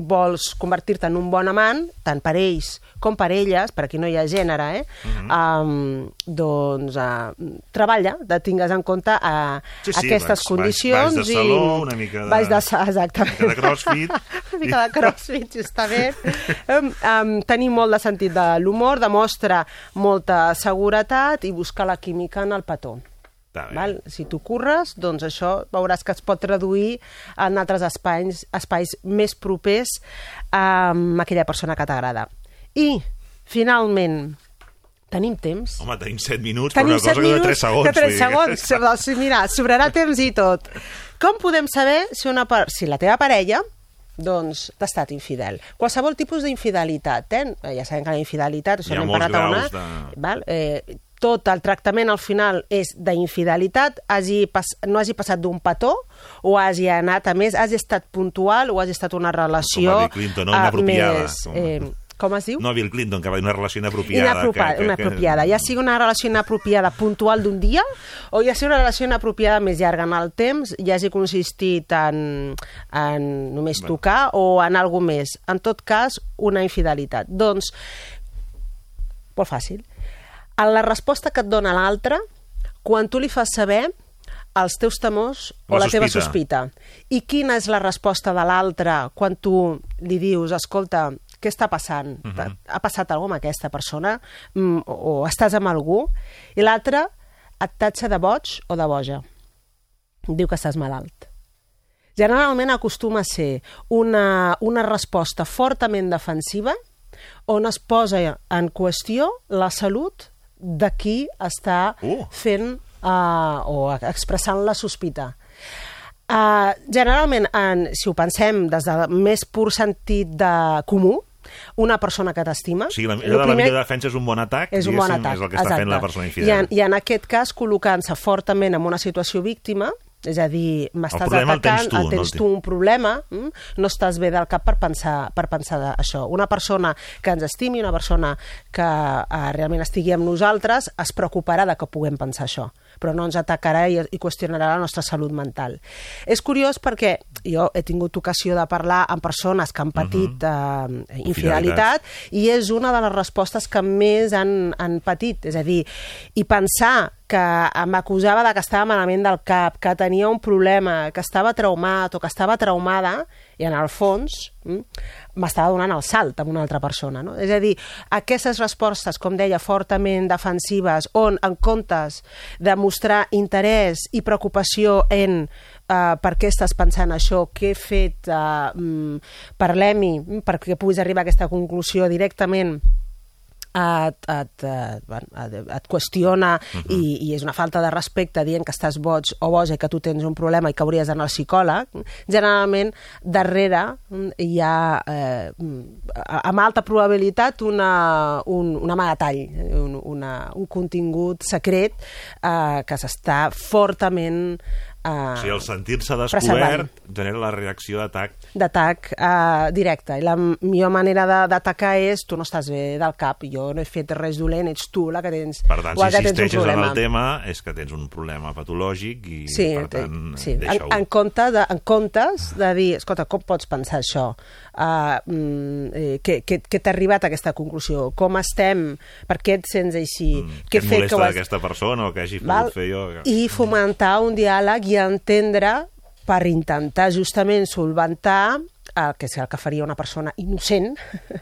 Speaker 11: vols convertir-te en un bon amant, tant per ells com per elles, per aquí no hi ha gènere, eh?
Speaker 2: Mhm.
Speaker 11: um, doncs uh, treballa, de tingues en compte uh,
Speaker 2: Sí, sí,
Speaker 11: aquestes
Speaker 2: vas-
Speaker 11: condicions.
Speaker 2: vas de saló, una mica de-
Speaker 11: Vas de, exactament.
Speaker 2: una mica de crossfit. [laughs]
Speaker 11: mica de crossfit, justament. um, um, tenir molt de sentit de l'humor, demostra molta seguretat i buscar la química en el petó. Val? Si tu curres, doncs això veuràs que es pot traduir en altres espais, espais més propers amb aquella persona que t'agrada. I, finalment, tenim temps?
Speaker 2: Home, tenim 7 minuts,
Speaker 11: Tenim
Speaker 2: però una cosa que de
Speaker 11: minuts
Speaker 2: 3 segons.
Speaker 11: De 3
Speaker 2: vull dir que-
Speaker 11: segons. Sí, mira, sobrarà temps i tot. Com podem saber si, una, si la teva parella doncs t'ha estat infidel. Qualsevol tipus d'infidelitat, eh? Ja sabem que la infidelitat, això n'hem parlat a una...
Speaker 2: de-
Speaker 11: Val? Eh, tot el tractament al final és d'infidelitat, hagi pas, no hagi passat d'un petó o hagi anat a més, hagi estat puntual o hagi estat una relació...
Speaker 2: Com va dir Clinton, no?
Speaker 11: eh,
Speaker 2: Inapropiada.
Speaker 11: Més,
Speaker 2: Com-
Speaker 11: eh, com es diu?
Speaker 2: No, Bill Clinton, que va dir una relació inapropiada.
Speaker 11: Inapropiada,
Speaker 2: que, que,
Speaker 11: inapropiada. Ja sigui una relació inapropiada puntual d'un dia o ja sigui una relació inapropiada més llarga en el temps, ja hagi consistit en, en només tocar o en alguna més. En tot cas, una infidelitat. Doncs, molt fàcil. En la resposta que et dona l'altre, quan tu li fas saber els teus temors o
Speaker 2: La
Speaker 11: la, teva
Speaker 2: sospita.
Speaker 11: I quina és la resposta de l'altre quan tu li dius, escolta, què està passant? Uh -huh. Ha passat alguna amb aquesta persona? Mm, o, o estàs amb algú? I l'altre et tatxa de boig o de boja. Diu que estàs malalt. Generalment acostuma a ser una, una resposta fortament defensiva on es posa en qüestió la salut de qui està
Speaker 2: Uh.
Speaker 11: fent uh, o expressant la sospita. Uh, generalment, en, si ho pensem des del més pur sentit de comú, una persona que t'estima...
Speaker 2: O sigui, la, la
Speaker 11: primer-
Speaker 2: millor defensa és un bon atac,
Speaker 11: és un bon atac.
Speaker 2: és el que està fent la persona
Speaker 11: I
Speaker 2: infidel.
Speaker 11: en, I en aquest cas, col·locant-se fortament en una situació víctima, És a dir, m'estàs
Speaker 2: problema el tens
Speaker 11: atacant,
Speaker 2: tu, no el
Speaker 11: tens
Speaker 2: té.
Speaker 11: tu un problema, mm? no estàs bé del cap per pensar, per pensar això. Una persona que ens estimi, una persona que eh, realment estigui amb nosaltres, es preocuparà de que puguem pensar això, però no ens atacarà i, i qüestionarà la nostra salut mental. És curiós perquè jo he tingut ocasió de parlar amb persones que han patit uh eh, infidelitat i és una de les respostes que més han, han patit. És a dir, i pensar que m'acusava de que estava malament del cap, que tenia un problema, que estava traumat o que estava traumada, i en el fons mm, m'estava donant el salt amb una altra persona. No? És a dir, aquestes respostes, com deia, fortament defensives, on en comptes de mostrar interès i preocupació en uh, per què estàs pensant això, què he fet, uh, parlem-hi, mm, perquè puguis arribar a aquesta conclusió directament et, et, et, bueno, et, et qüestiona uh -huh. i, i és una falta de respecte dient que estàs boig o boja i que tu tens un problema i que hauries d'anar al psicòleg, generalment darrere mm, hi ha eh, mm, amb alta probabilitat una, un, un amagatall, eh, un, una, un contingut secret eh, que s'està fortament eh,
Speaker 2: O sigui, el sentir-se descobert genera la reacció d'atac.
Speaker 11: d'atac uh, directe. I la millor manera de- d'atacar és tu no estàs bé del cap, jo no he fet res dolent, ets tu la que tens,
Speaker 2: Per tant, si insisteixes en el tema és que tens un problema patològic i,
Speaker 11: Sí,
Speaker 2: per tant,
Speaker 11: sí. En,
Speaker 2: deixa-ho.
Speaker 11: en, compte de, en comptes de dir, escolta, com pots pensar això? Uh, mm, què què, què t'ha arribat a aquesta conclusió? Com estem? Per què et sents així?
Speaker 2: Mm, Què et molesta d'aquesta persona o que hagi pogut
Speaker 11: Val?
Speaker 2: fer jo?
Speaker 11: I fomentar un diàleg i entendre per intentar justament solventar el que és el que faria una persona innocent,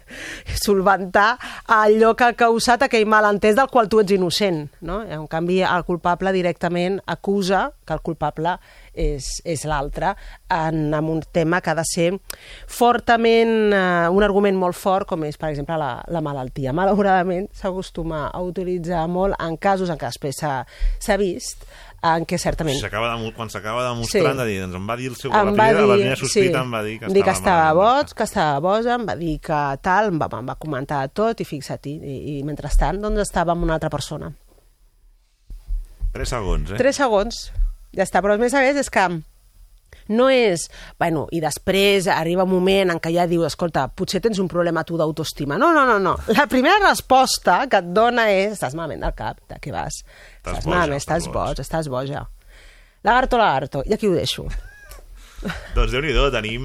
Speaker 11: [laughs] solventar allò que ha causat aquell malentès del qual tu ets innocent. No? En canvi, el culpable directament acusa que el culpable és, és l'altre en, en un tema que ha de ser fortament, eh, un argument molt fort, com és, per exemple, la, la malaltia. Malauradament, s'acostuma a utilitzar molt en casos en què després s'ha vist en què certament
Speaker 2: de, quan s'acaba demostrant,
Speaker 11: Sí.
Speaker 2: de dir, doncs em va dir el seu...
Speaker 11: em
Speaker 2: la, primera,
Speaker 11: dir,
Speaker 2: la primera sospita em va dir que
Speaker 11: dir que
Speaker 2: estava
Speaker 11: estava
Speaker 2: malament.
Speaker 11: boig, que estava boja, em va dir que tal, em va, em va comentar tot i fixa't, i, i, i mentrestant doncs estava amb una altra persona.
Speaker 2: Tres segons, eh?
Speaker 11: Tres segons, ja està, però més a més és que no és, bueno, i després arriba un moment en què ja dius, escolta, potser tens un problema tu d'autoestima. No, no, no, no. La primera resposta que et dona és, estàs malament del cap, de què vas?
Speaker 2: Estàs
Speaker 11: Estàs
Speaker 2: boja,
Speaker 11: malament,
Speaker 2: estàs
Speaker 11: estàs boig, estàs boja. Lagarto, lagarto, i aquí ho deixo. [laughs]
Speaker 2: Doncs déu-n'hi-do, tenim,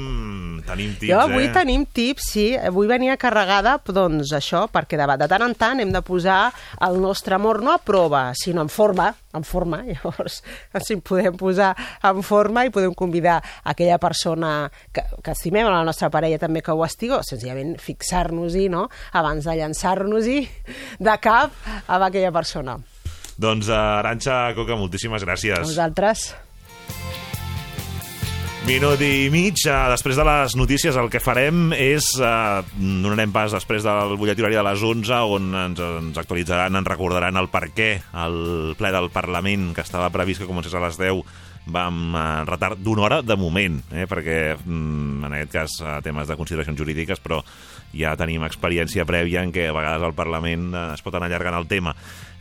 Speaker 2: tenim tips,
Speaker 11: jo avui
Speaker 2: eh?
Speaker 11: tenim tips, sí. Avui venia carregada, doncs això, perquè de, de tant en tant hem de posar el nostre amor no a prova, sinó en forma, en forma. [laughs] Llavors, si podem posar en forma i podem convidar aquella persona que, que estimem, a la nostra parella també que ho estigui, o senzillament fixar-nos-hi, no?, abans de llançar-nos-hi de cap a aquella persona.
Speaker 2: Doncs, uh, Aranxa Coca, moltíssimes gràcies.
Speaker 11: A vosaltres.
Speaker 2: Minut i mig. eh, Després de les notícies el que farem és... Eh, donarem pas després del butlletí horari de les 11 on ens, ens actualitzaran, ens recordaran el per què el ple del Parlament que estava previst que comencés a les 10 va amb eh, retard d'una hora de moment, eh, perquè mm, en aquest cas eh, temes de consideracions jurídiques, però ja tenim experiència prèvia en què a vegades al Parlament eh, es pot anar allargant el tema.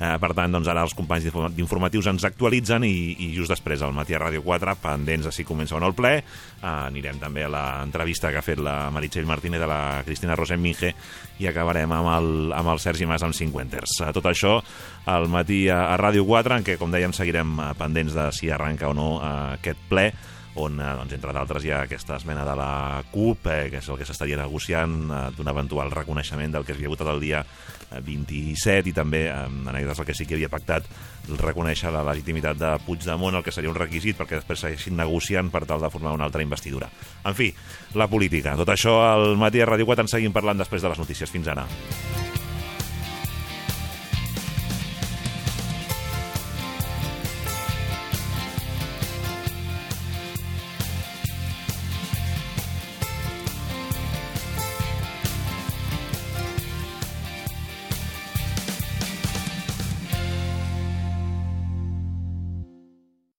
Speaker 2: Eh, per tant, doncs ara els companys d'informa- d'informatius ens actualitzen i, i just després al matí a Ràdio 4, pendents de si comença o no el ple, eh, anirem també a l'entrevista que ha fet la Meritxell Martínez de la Cristina Rosenminge i acabarem amb el, amb el Sergi Mas amb 50ers. Eh, tot això al matí a, a Ràdio 4, en què, com dèiem, seguirem eh, pendents de si arranca o no eh, aquest ple on, eh, doncs, entre d'altres, hi ha aquesta esmena de la CUP, eh, que és el que s'estaria negociant eh, d'un eventual reconeixement del que s'havia votat el dia eh, 27 i també, eh, en aquest el que sí que havia pactat reconèixer la legitimitat de Puigdemont, el que seria un requisit perquè després segueixin negociant per tal de formar una altra investidura. En fi, la política. Tot això al matí a Ràdio 4 en seguim parlant després de les notícies. Fins ara.